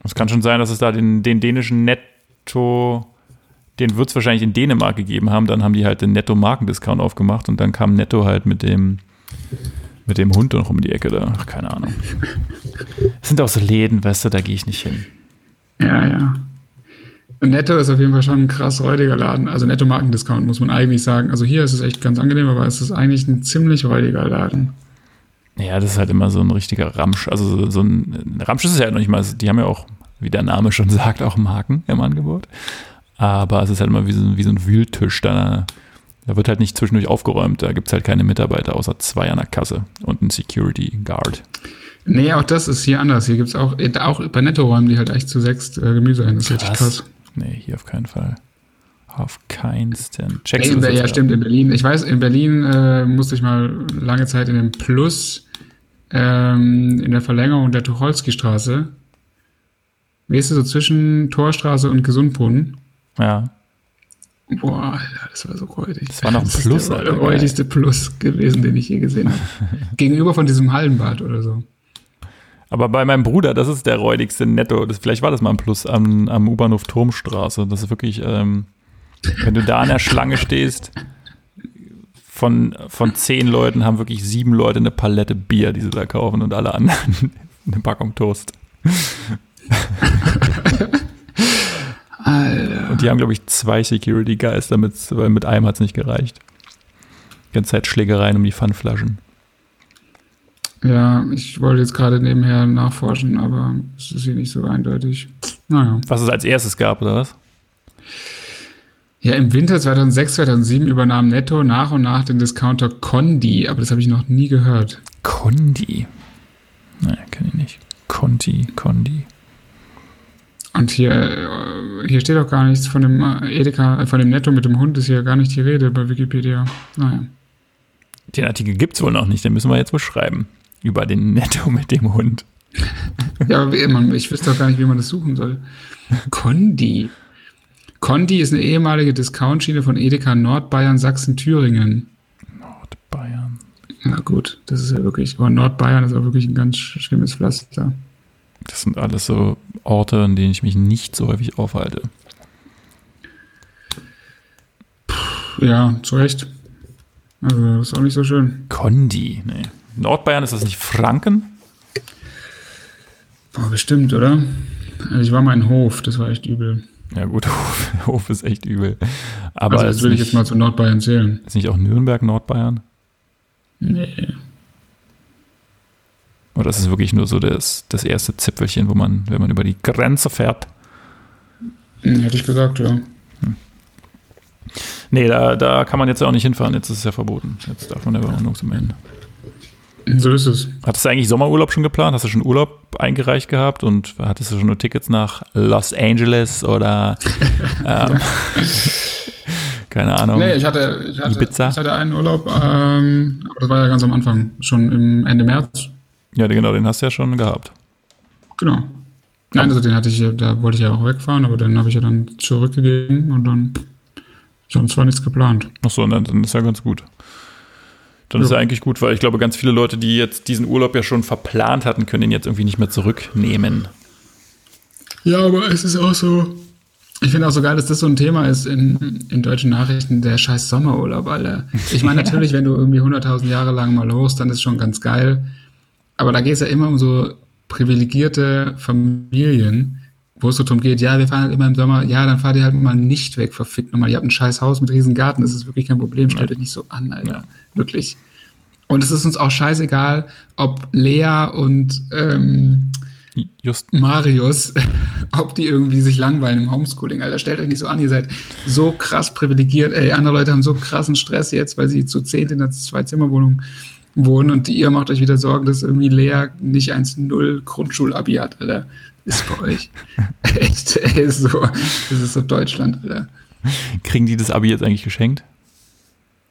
[SPEAKER 1] es kann schon sein, dass es da den, den dänischen Netto, den wird es wahrscheinlich in Dänemark gegeben haben. Dann haben die halt den Netto-Markendiscount aufgemacht und dann kam Netto halt mit dem, mit dem Hund noch um die Ecke da. Ach, keine Ahnung. Es sind auch so Läden, weißt du, da gehe ich nicht hin.
[SPEAKER 2] ja, ja. Netto ist auf jeden Fall schon ein krass räudiger Laden. Also Netto Markendiscount muss man eigentlich sagen. Also hier ist es echt ganz angenehm, aber es ist eigentlich ein ziemlich räudiger Laden.
[SPEAKER 1] Ja, das ist halt immer so ein richtiger Ramsch. Also so, ein Ramsch ist es ja noch nicht mal. Die haben ja auch, wie der Name schon sagt, auch Marken im Angebot. Aber es ist halt immer wie so, wie so ein Wühltisch. Da, da wird halt nicht zwischendurch aufgeräumt. Da gibt es halt keine Mitarbeiter außer zwei an der Kasse und einen Security Guard.
[SPEAKER 2] Nee, auch das ist hier anders. Hier gibt's auch, äh, auch bei Netto räumen die halt echt zu sechs äh, Gemüse ein. Das ist richtig krass.
[SPEAKER 1] Nee, hier auf keinen Fall. Auf keinsten. Checkst
[SPEAKER 2] in,
[SPEAKER 1] das
[SPEAKER 2] ja, stimmt, in Berlin. Ich weiß, in Berlin äh, musste ich mal lange Zeit in dem Plus ähm, in der Verlängerung der Tucholsky-Straße. Weißt du, so zwischen Torstraße und Gesundbrunnen.
[SPEAKER 1] Ja.
[SPEAKER 2] Boah, Alter, das war so räudig.
[SPEAKER 1] Das war noch ein
[SPEAKER 2] ist
[SPEAKER 1] Plus,
[SPEAKER 2] der
[SPEAKER 1] Alter, geil.
[SPEAKER 2] räudigste Plus gewesen, den ich je gesehen habe. Gegenüber von diesem Hallenbad oder so.
[SPEAKER 1] Aber bei meinem Bruder, das ist der räudigste Netto. Das, vielleicht war das mal ein Plus am, am U-Bahnhof Turmstraße. Das ist wirklich, ähm, wenn du da an der Schlange stehst, von, von zehn Leuten haben wirklich sieben Leute eine Palette Bier, die sie da kaufen und alle anderen eine Packung Toast.
[SPEAKER 2] Alter.
[SPEAKER 1] Und die haben, glaube ich, zwei Security Guys, damit, weil mit einem hat es nicht gereicht. Die ganze Zeit Schlägereien um die Pfandflaschen.
[SPEAKER 2] Ja, ich wollte jetzt gerade nebenher nachforschen, aber es ist hier nicht so eindeutig. Naja.
[SPEAKER 1] Was es als erstes gab, oder was?
[SPEAKER 2] Ja, im Winter 2006, 2007 übernahm Netto nach und nach den Discounter Condi, aber das habe ich noch nie gehört.
[SPEAKER 1] Condi. Naja, kenne ich nicht. Conti, Condi.
[SPEAKER 2] Und hier, äh, hier steht auch gar nichts von dem äh, Edeka, äh, von dem Netto mit dem Hund ist hier gar nicht die Rede bei Wikipedia. Naja.
[SPEAKER 1] Den Artikel gibt es wohl noch nicht, den müssen wir jetzt beschreiben. Über den Netto mit dem Hund.
[SPEAKER 2] Ja, aber man, ich wüsste auch gar nicht, wie man das suchen soll. Condi. Condi ist eine ehemalige Discountschiene von Edeka Nordbayern, Sachsen, Thüringen.
[SPEAKER 1] Nordbayern.
[SPEAKER 2] Na gut, das ist ja wirklich, aber Nordbayern ist auch wirklich ein ganz schlimmes Pflaster.
[SPEAKER 1] Das sind alles so Orte, an denen ich mich nicht so häufig aufhalte.
[SPEAKER 2] Ja, zu Recht. Also, das ist auch nicht so schön.
[SPEAKER 1] Condi, nee. Nordbayern ist das nicht Franken?
[SPEAKER 2] Boah, bestimmt, oder? Also ich war mal in Hof, das war echt übel.
[SPEAKER 1] Ja gut, Hof, Hof ist echt übel. Aber
[SPEAKER 2] also
[SPEAKER 1] ist,
[SPEAKER 2] das ich
[SPEAKER 1] nicht,
[SPEAKER 2] jetzt mal zu Nordbayern zählen.
[SPEAKER 1] ist nicht auch Nürnberg Nordbayern?
[SPEAKER 2] Nee.
[SPEAKER 1] Oder ist es wirklich nur so das, das erste Zipfelchen, wo man, wenn man über die Grenze fährt?
[SPEAKER 2] Hm, Hätte ich gesagt, ja.
[SPEAKER 1] Nee, da, da kann man jetzt auch nicht hinfahren. Jetzt ist es ja verboten. Jetzt darf man ja auch nirgends mehr hin.
[SPEAKER 2] So ist es.
[SPEAKER 1] Hattest du eigentlich Sommerurlaub schon geplant? Hast du schon Urlaub eingereicht gehabt und hattest du schon nur Tickets nach Los Angeles oder ähm, keine Ahnung?
[SPEAKER 2] Nee, ich hatte, ich hatte,
[SPEAKER 1] Ibiza?
[SPEAKER 2] ich hatte einen Urlaub, ähm, aber das war ja ganz am Anfang, schon im Ende März.
[SPEAKER 1] Ja, genau, den hast du ja schon gehabt.
[SPEAKER 2] Genau. Nein, also den hatte ich, da wollte ich ja auch wegfahren, aber den habe ich ja dann zurückgegeben und dann sonst war nichts geplant.
[SPEAKER 1] Achso, dann, dann ist ja ganz gut. Dann ist
[SPEAKER 2] Ja.
[SPEAKER 1] ja eigentlich gut, weil ich glaube, ganz viele Leute, die jetzt diesen Urlaub ja schon verplant hatten, können ihn jetzt irgendwie nicht mehr zurücknehmen.
[SPEAKER 2] Ja, aber es ist auch so. Ich finde auch so geil, dass das so ein Thema ist in, in deutschen Nachrichten, der scheiß Sommerurlaub, Alter. Ich meine, natürlich, wenn du irgendwie 100.000 Jahre lang mal los, dann ist schon ganz geil. Aber da geht es ja immer um so privilegierte Familien, wo es so drum geht, ja, wir fahren halt immer im Sommer, ja, dann fahrt ihr halt mal nicht weg, verfickt nochmal. Ihr habt ein scheiß Haus mit riesen Garten, das ist wirklich kein Problem, stellt euch nicht so an, Alter. Wirklich. Und es ist uns auch scheißegal, ob Lea und ähm,
[SPEAKER 1] Just,
[SPEAKER 2] Marius, ob die irgendwie sich langweilen im Homeschooling. Alter, stellt euch nicht so an, ihr seid so krass privilegiert. Ey, andere Leute haben so krassen Stress jetzt, weil sie zu zehnt in einer Zwei-Zimmer-Wohnung wohnen und ihr macht euch wieder Sorgen, dass irgendwie Lea nicht 1-0 Grundschulabi hat, Alter. Ist bei euch. Echt, ey, so, das ist so Deutschland, Alter.
[SPEAKER 1] kriegen die das Abi jetzt eigentlich geschenkt?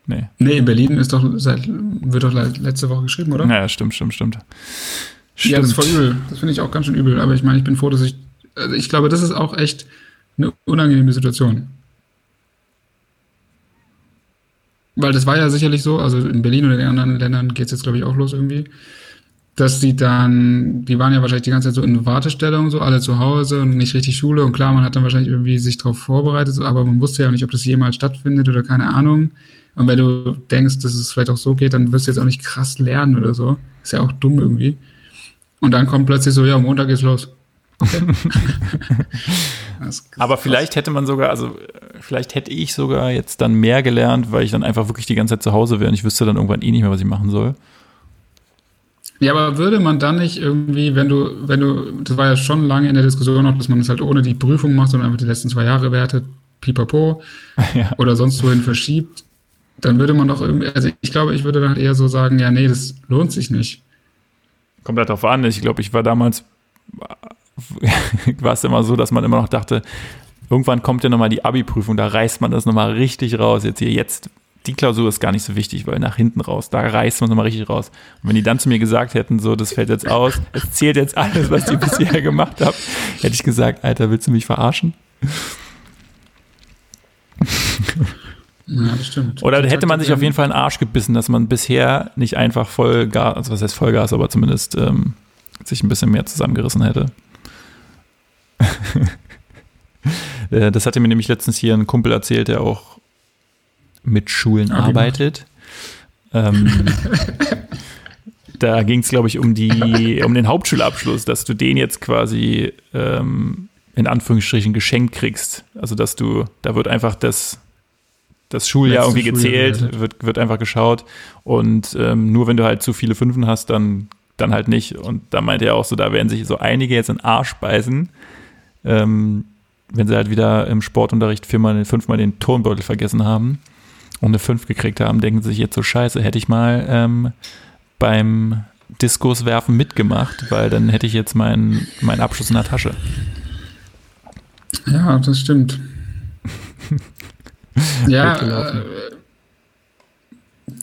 [SPEAKER 1] Nee.
[SPEAKER 2] Nee, in Berlin ist doch seit, wird doch le- letzte Woche geschrieben, oder?
[SPEAKER 1] Naja, stimmt, stimmt, stimmt.
[SPEAKER 2] Ja, das ist voll übel. Das finde ich auch ganz schön übel. Aber ich meine, ich bin froh, dass ich. Also ich glaube, das ist auch echt eine unangenehme Situation. Weil das war ja sicherlich so, also in Berlin oder in anderen Ländern geht es jetzt, glaube ich, auch los irgendwie, dass die dann, die waren ja wahrscheinlich die ganze Zeit so in Wartestellung, so alle zu Hause und nicht richtig Schule. Und klar, man hat dann wahrscheinlich irgendwie sich darauf vorbereitet, aber man wusste ja auch nicht, ob das jemals stattfindet oder keine Ahnung. Und wenn du denkst, dass es vielleicht auch so geht, dann wirst du jetzt auch nicht krass lernen oder so. Ist ja auch dumm irgendwie. Und dann kommt plötzlich so, ja, Montag geht's los. Okay.
[SPEAKER 1] Aber vielleicht hätte man sogar, also vielleicht hätte ich sogar jetzt dann mehr gelernt, weil ich dann einfach wirklich die ganze Zeit zu Hause wäre und ich wüsste dann irgendwann eh nicht mehr, was ich machen soll.
[SPEAKER 2] Ja, aber würde man dann nicht irgendwie, wenn du, wenn du, das war ja schon lange in der Diskussion noch, dass man das halt ohne die Prüfung macht, sondern einfach die letzten zwei Jahre wertet, pipapo,
[SPEAKER 1] Ja.
[SPEAKER 2] oder sonst wohin verschiebt, dann würde man doch irgendwie, also ich glaube, ich würde dann halt eher so sagen, ja, nee, das lohnt sich nicht.
[SPEAKER 1] Kommt halt drauf an. Ich glaube, ich war damals, war es immer so, dass man immer noch dachte, irgendwann kommt ja nochmal die Abi-Prüfung, da reißt man das nochmal richtig raus. Jetzt hier, jetzt, die Klausur ist gar nicht so wichtig, weil nach hinten raus, da reißt man es nochmal richtig raus. Und wenn die dann zu mir gesagt hätten, so, das fällt jetzt aus, es zählt jetzt alles, was ihr bisher gemacht habt, hätte ich gesagt, Alter, willst du mich verarschen?
[SPEAKER 2] Ja, das stimmt.
[SPEAKER 1] Oder hätte man sich auf jeden Fall einen Arsch gebissen, dass man bisher nicht einfach Vollgas, also was heißt Vollgas, aber zumindest ähm, sich ein bisschen mehr zusammengerissen hätte. Äh, das hatte mir nämlich letztens hier ein Kumpel erzählt, der auch mit Schulen
[SPEAKER 2] Abi macht.
[SPEAKER 1] arbeitet. Ähm, da ging es, glaube ich, um, die, um den Hauptschulabschluss, dass du den jetzt quasi ähm, in Anführungsstrichen geschenkt kriegst. Also, dass du, da wird einfach das, das Schuljahr
[SPEAKER 2] Letzte
[SPEAKER 1] irgendwie gezählt, wird, wird einfach geschaut. Und ähm, nur wenn du halt zu viele Fünfen hast, dann, dann halt nicht. Und da meinte er auch so, da werden sich so einige jetzt in Arsch beißen, ähm, wenn sie halt wieder im Sportunterricht viermal, fünfmal den Turnbeutel vergessen haben und eine 5 gekriegt haben, denken sie sich jetzt so scheiße, hätte ich mal ähm, beim Diskuswerfen mitgemacht, weil dann hätte ich jetzt meinen meinen Abschluss in der Tasche.
[SPEAKER 2] Ja, das stimmt. ja, äh,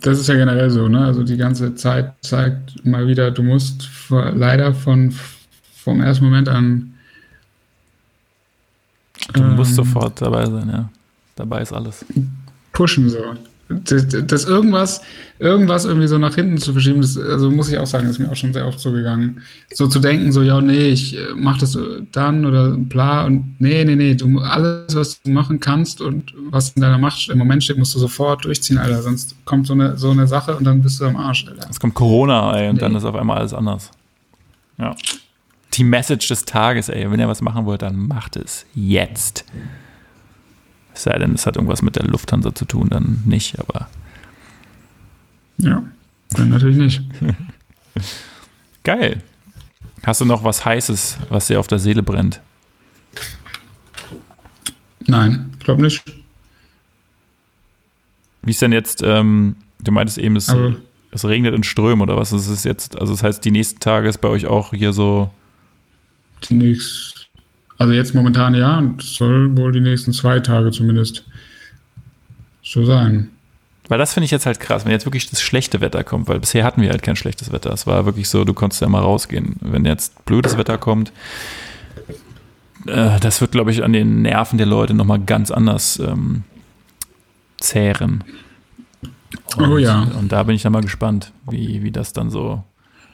[SPEAKER 2] das ist ja generell so, ne? Also die ganze Zeit zeigt mal wieder, du musst leider von vom ersten Moment an
[SPEAKER 1] Du musst
[SPEAKER 2] ähm,
[SPEAKER 1] sofort dabei sein, ja. Dabei ist alles.
[SPEAKER 2] Pushen so. Das, das irgendwas, irgendwas irgendwie so nach hinten zu verschieben, das, also muss ich auch sagen, ist mir auch schon sehr oft so gegangen. So zu denken, so, ja, nee, ich äh, mach das äh, dann oder bla und nee, nee, nee, du alles, was du machen kannst und was in deiner Macht im Moment steht, musst du sofort durchziehen, Alter. Sonst kommt so eine, so eine Sache und dann bist du am Arsch, Alter.
[SPEAKER 1] Jetzt kommt Corona, ey, und
[SPEAKER 2] Nee.
[SPEAKER 1] dann ist auf einmal alles anders. Ja. Die Message des Tages, ey. Wenn ihr was machen wollt, dann macht es jetzt. Es sei denn, es hat irgendwas mit der Lufthansa zu tun, dann nicht, aber
[SPEAKER 2] Ja, dann natürlich nicht.
[SPEAKER 1] geil. Hast du noch was Heißes, was dir auf der Seele brennt?
[SPEAKER 2] Nein, ich glaube nicht.
[SPEAKER 1] Wie ist denn jetzt, ähm, du meintest eben, es
[SPEAKER 2] Aber
[SPEAKER 1] es regnet in Strömen oder was ist es jetzt? Also das heißt, die nächsten Tage ist bei euch auch hier so.
[SPEAKER 2] Die nächsten, also jetzt momentan ja, und soll wohl die nächsten zwei Tage zumindest so sein.
[SPEAKER 1] Weil das finde ich jetzt halt krass, wenn jetzt wirklich das schlechte Wetter kommt, weil bisher hatten wir halt kein schlechtes Wetter. Es war wirklich so, du konntest ja mal rausgehen. Wenn jetzt blödes Wetter kommt, äh, das wird, glaube ich, an den Nerven der Leute nochmal ganz anders ähm, zehren. Und,
[SPEAKER 2] Oh ja.
[SPEAKER 1] Und da bin ich dann mal gespannt, wie, wie das dann so.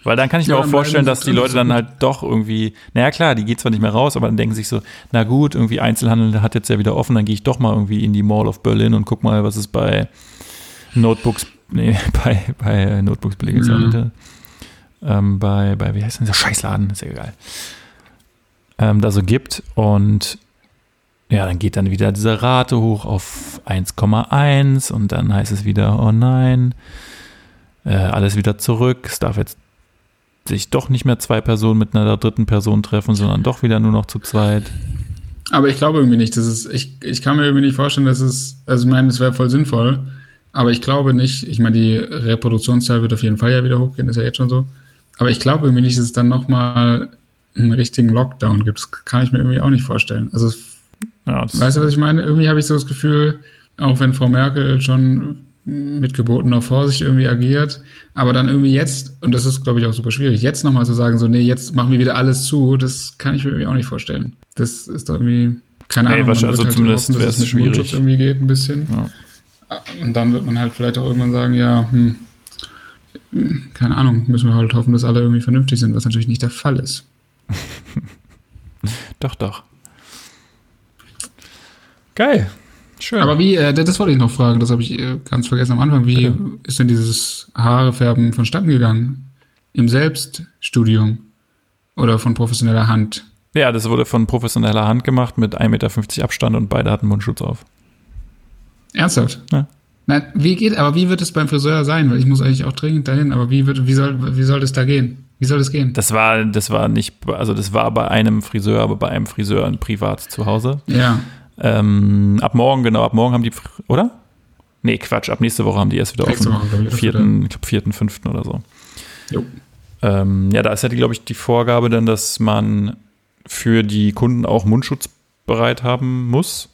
[SPEAKER 1] Weil dann kann ich mir
[SPEAKER 2] Ja,
[SPEAKER 1] auch
[SPEAKER 2] dann
[SPEAKER 1] vorstellen, dass die Leute dann halt doch irgendwie, naja klar, die geht zwar nicht mehr raus, aber dann denken sich so, na gut, irgendwie Einzelhandel hat jetzt ja wieder offen, dann gehe ich doch mal irgendwie in die Mall of Berlin und guck mal, was es bei Notebooks, nee, bei, bei Notebooks
[SPEAKER 2] Ja.
[SPEAKER 1] Anbieter. Ähm, bei, bei, wie heißt denn dieser Scheißladen? Ist ja egal. Ähm, da so gibt und ja, dann geht dann wieder diese Rate hoch auf 1,1 und dann heißt es wieder, oh nein, äh, alles wieder zurück. Es darf jetzt sich doch nicht mehr zwei Personen mit einer dritten Person treffen, sondern doch wieder nur noch zu zweit.
[SPEAKER 2] Aber ich glaube irgendwie nicht, dass es, ich, ich kann mir irgendwie nicht vorstellen, dass es, also ich meine, es wäre voll sinnvoll, aber ich glaube nicht, ich meine, die Reproduktionszahl wird auf jeden Fall ja wieder hochgehen, ist ja jetzt schon so, aber ich glaube irgendwie nicht, dass es dann nochmal einen richtigen Lockdown gibt. Das kann ich mir irgendwie auch nicht vorstellen. Also,
[SPEAKER 1] Ja,
[SPEAKER 2] weißt du, was ich meine? Irgendwie habe ich so das Gefühl, auch wenn Frau Merkel schon mit gebotener Vorsicht irgendwie agiert, aber dann irgendwie jetzt, und das ist, glaube ich, auch super schwierig, jetzt nochmal zu sagen, so, nee, jetzt machen wir wieder alles zu, das kann ich mir irgendwie auch nicht vorstellen. Das ist doch irgendwie, keine
[SPEAKER 1] Nee,
[SPEAKER 2] Ahnung,
[SPEAKER 1] wahrscheinlich- also zumindest
[SPEAKER 2] dass
[SPEAKER 1] wäre
[SPEAKER 2] es
[SPEAKER 1] schwierig.
[SPEAKER 2] irgendwie geht, ein bisschen.
[SPEAKER 1] Ja.
[SPEAKER 2] Und dann wird man halt vielleicht auch irgendwann sagen, ja, hm, keine Ahnung, müssen wir halt hoffen, dass alle irgendwie vernünftig sind, was natürlich nicht der Fall ist.
[SPEAKER 1] doch, doch. Geil. Schön.
[SPEAKER 2] Aber wie, äh, das wollte ich noch fragen, das habe ich äh, ganz vergessen am Anfang. Wie
[SPEAKER 1] Bitte.
[SPEAKER 2] ist denn dieses Haarefärben vonstatten gegangen? Im Selbststudium oder von professioneller Hand?
[SPEAKER 1] ja, das wurde von professioneller Hand gemacht mit 1,50 Meter Abstand und beide hatten Mundschutz auf.
[SPEAKER 2] Ernsthaft?
[SPEAKER 1] Ja.
[SPEAKER 2] Nein, wie geht, aber wie wird es beim Friseur sein? Weil ich muss eigentlich auch dringend dahin, aber wie wird, wie soll, wie soll das da gehen? Wie soll das gehen?
[SPEAKER 1] Das war, das war nicht, also das war bei einem Friseur, aber bei einem Friseur privat zu Hause.
[SPEAKER 2] Ja.
[SPEAKER 1] Ähm, ab morgen, genau, ab morgen haben die, oder? Nee, Quatsch, ab nächste Woche haben die erst wieder
[SPEAKER 2] Nächste
[SPEAKER 1] offen.
[SPEAKER 2] Woche,
[SPEAKER 1] Vierten, ich glaube, vierten, fünften oder so.
[SPEAKER 2] Jo.
[SPEAKER 1] Ähm, ja, da ist ja, glaube ich, die Vorgabe dann, dass man für die Kunden auch Mundschutz bereit haben muss.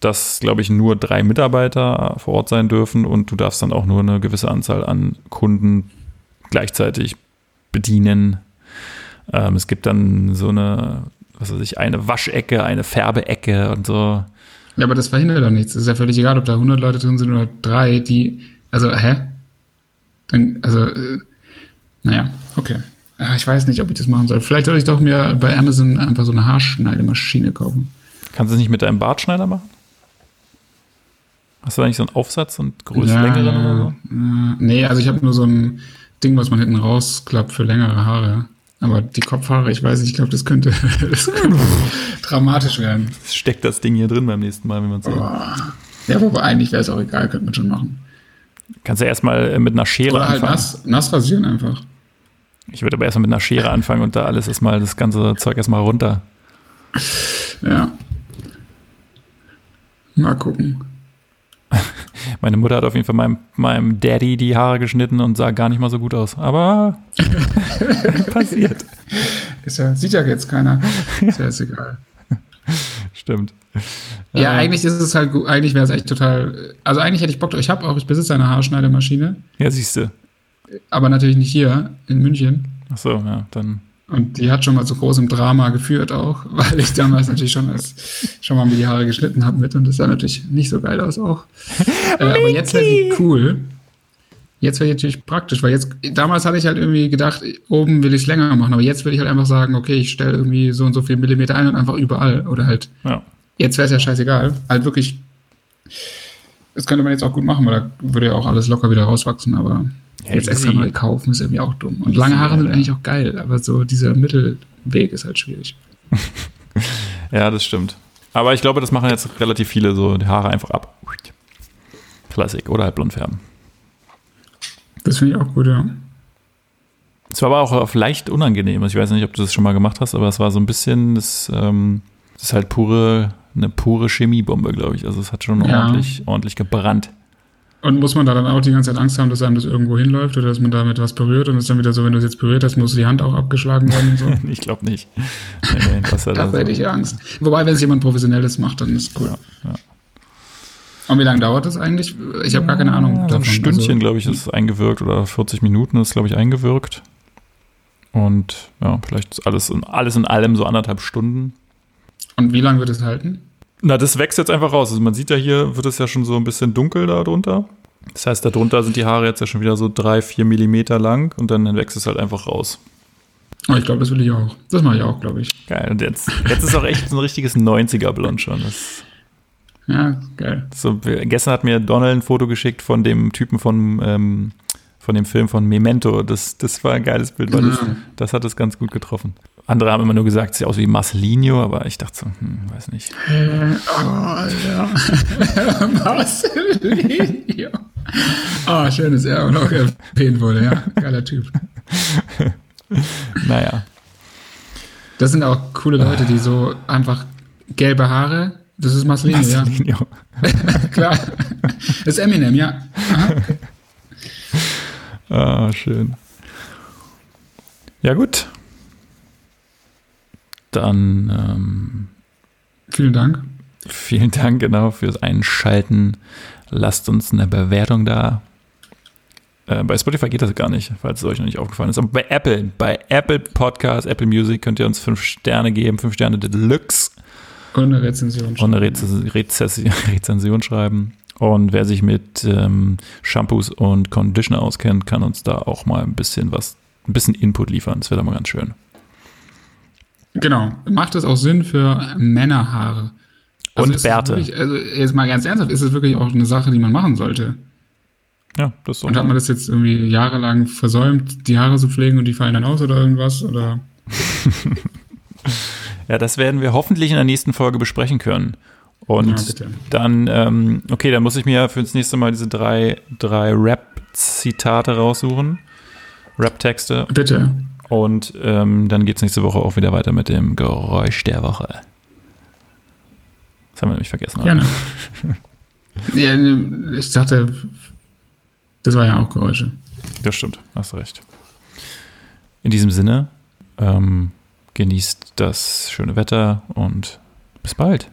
[SPEAKER 1] Dass, glaube ich, nur drei Mitarbeiter vor Ort sein dürfen und du darfst dann auch nur eine gewisse Anzahl an Kunden gleichzeitig bedienen. Ähm, es gibt dann so eine, was weiß ich, eine Waschecke, eine Färbeecke und so.
[SPEAKER 2] Ja, aber das verhindert doch nichts. Es ist ja völlig egal, ob da 100 Leute drin sind oder drei, die, also, hä? Dann, also, äh, naja, okay. Ah, Ich weiß nicht, ob ich das machen soll. Vielleicht soll ich doch mir bei Amazon einfach so eine Haarschneidemaschine kaufen.
[SPEAKER 1] Kannst du es nicht mit deinem Bartschneider machen? Hast du da nicht so einen Aufsatz und größer,
[SPEAKER 2] Ja,
[SPEAKER 1] längeren oder so?
[SPEAKER 2] Nee, also ich habe nur so ein Ding, was man hinten rausklappt für längere Haare. Aber die Kopfhaare, ich weiß nicht, ich glaube, das könnte, das könnte dramatisch werden.
[SPEAKER 1] Steckt das Ding hier drin beim nächsten Mal, wenn man es
[SPEAKER 2] Boah. Ja, wobei eigentlich wäre es auch egal, könnte man schon machen.
[SPEAKER 1] Kannst du erstmal mit einer Schere
[SPEAKER 2] Oder halt
[SPEAKER 1] anfangen.
[SPEAKER 2] nass, nass rasieren einfach.
[SPEAKER 1] Ich würde aber erstmal mit einer Schere anfangen und da alles erstmal, das ganze Zeug erstmal runter.
[SPEAKER 2] Ja. Mal gucken.
[SPEAKER 1] Meine Mutter hat auf jeden Fall meinem, meinem Daddy die Haare geschnitten und sah gar nicht mal so gut aus. Aber passiert.
[SPEAKER 2] Ist ja, sieht ja jetzt keiner. Ist ja jetzt egal.
[SPEAKER 1] Stimmt.
[SPEAKER 2] Ja,
[SPEAKER 1] Äh,
[SPEAKER 2] eigentlich ist es halt gut. Eigentlich wäre es echt total. Also eigentlich hätte ich Bock drauf. Ich habe auch, ich besitze eine Haarschneidemaschine,
[SPEAKER 1] Ja, siehst du.
[SPEAKER 2] aber natürlich nicht hier in München.
[SPEAKER 1] Ach so, ja, dann.
[SPEAKER 2] Und die hat schon mal zu großem Drama geführt auch, weil ich damals natürlich schon als, schon mal mir die Haare geschnitten habe mit und das sah natürlich nicht so geil aus auch. äh, aber jetzt wäre sie cool. Jetzt wäre natürlich praktisch, weil jetzt, damals hatte ich halt irgendwie gedacht, oben will ich es länger machen, aber jetzt würde ich halt einfach sagen, okay, ich stelle irgendwie so und so viel Millimeter ein und einfach überall. Oder halt,
[SPEAKER 1] Ja.
[SPEAKER 2] jetzt wäre es ja scheißegal. Halt wirklich, das könnte man jetzt auch gut machen, weil da würde ja auch alles locker wieder rauswachsen, aber
[SPEAKER 1] Ja,
[SPEAKER 2] jetzt extra neu kaufen ist irgendwie auch dumm. Und lange Haare sind eigentlich auch geil, aber so dieser Mittelweg ist halt schwierig.
[SPEAKER 1] ja, das stimmt. Aber ich glaube, das machen jetzt relativ viele so die Haare einfach ab. Klassik. Oder halt blond färben.
[SPEAKER 2] Das finde ich auch gut, ja.
[SPEAKER 1] Es war aber auch auf leicht unangenehm. Also Ich weiß nicht, ob du das schon mal gemacht hast, aber es war so ein bisschen, das, ähm, das ist halt pure, eine pure Chemiebombe, glaube ich. Also es hat schon
[SPEAKER 2] Ja.
[SPEAKER 1] ordentlich, ordentlich gebrannt.
[SPEAKER 2] Und muss man da dann auch die ganze Zeit Angst haben, dass einem das irgendwo hinläuft oder dass man damit was berührt und es ist dann wieder so, wenn du es jetzt berührt hast, muss die Hand auch abgeschlagen werden und so?
[SPEAKER 1] ich glaube nicht. Nee, das
[SPEAKER 2] da hätte ich Angst. Wobei, wenn es jemand Professionelles macht, dann ist cool.
[SPEAKER 1] Ja, ja.
[SPEAKER 2] Und wie lange dauert das eigentlich? Ich habe gar keine Ahnung.
[SPEAKER 1] Ja, davon. Ein Stündchen, also, glaube ich, ist eingewirkt oder 40 Minuten ist, glaube ich, eingewirkt. Und ja, vielleicht alles alles in allem so anderthalb Stunden.
[SPEAKER 2] Und wie lange wird es halten?
[SPEAKER 1] Na, das wächst jetzt einfach raus. Also man sieht ja hier, wird es ja schon so ein bisschen dunkel da drunter. Das heißt, darunter sind die Haare jetzt ja schon wieder so drei, vier Millimeter lang und dann wächst es halt einfach raus.
[SPEAKER 2] Oh, ich glaube, das will ich auch. Das mache ich auch, glaube ich.
[SPEAKER 1] Geil. Und jetzt, jetzt ist auch echt so ein richtiges 90er-Blond schon. Das
[SPEAKER 2] ja, geil.
[SPEAKER 1] So, gestern hat mir Donald ein Foto geschickt von dem Typen von, ähm, von dem Film von Memento. Das, das war ein geiles Bild, weil das, das hat es ganz gut getroffen. Andere haben immer nur gesagt, es sieht aus wie Marcelinho, aber ich dachte so, hm, weiß nicht.
[SPEAKER 2] Äh, oh, ja. Marcelinho. Ah, oh, schön, dass er auch noch erwähnt wurde, ja. Geiler Typ.
[SPEAKER 1] naja.
[SPEAKER 2] Das sind auch coole Leute, die so einfach gelbe Haare. Das ist Marcelinho, Marcelinho. ja. Klar. Das ist Eminem, ja.
[SPEAKER 1] Ah, schön. Ja, gut. Dann ähm,
[SPEAKER 2] vielen Dank.
[SPEAKER 1] Vielen Dank, genau, fürs Einschalten. Lasst uns eine Bewertung da. Äh, bei Spotify geht das gar nicht, falls es euch noch nicht aufgefallen ist. Aber bei Apple, bei Apple Podcast, Apple Music könnt ihr uns fünf Sterne geben, fünf Sterne Deluxe.
[SPEAKER 2] Und eine Rezension
[SPEAKER 1] schreiben. Und eine Rez Rezension schreiben. Und wer sich mit ähm, Shampoos und Conditioner auskennt, kann uns da auch mal ein bisschen was, ein bisschen Input liefern. Das wäre doch mal ganz schön.
[SPEAKER 2] Genau. Macht es auch Sinn für Männerhaare?
[SPEAKER 1] Also und Bärte.
[SPEAKER 2] Wirklich, also jetzt mal ganz ernsthaft, ist es wirklich auch eine Sache, die man machen sollte?
[SPEAKER 1] Ja, das ist
[SPEAKER 2] Und hat man das jetzt irgendwie jahrelang versäumt, die Haare zu pflegen und die fallen dann aus oder irgendwas? Oder?
[SPEAKER 1] ja, das werden wir hoffentlich in der nächsten Folge besprechen können. Und ja, dann, ähm, okay, dann muss ich mir für das nächste Mal diese drei, drei Rap-Zitate raussuchen. Rap-Texte.
[SPEAKER 2] Bitte.
[SPEAKER 1] Und ähm, dann geht es nächste Woche auch wieder weiter mit dem Geräusch der Woche. Das haben wir nämlich vergessen.
[SPEAKER 2] Gerne. ja, ich dachte, das war ja auch Geräusche.
[SPEAKER 1] Das stimmt, hast recht. In diesem Sinne, ähm, genießt das schöne Wetter und bis bald.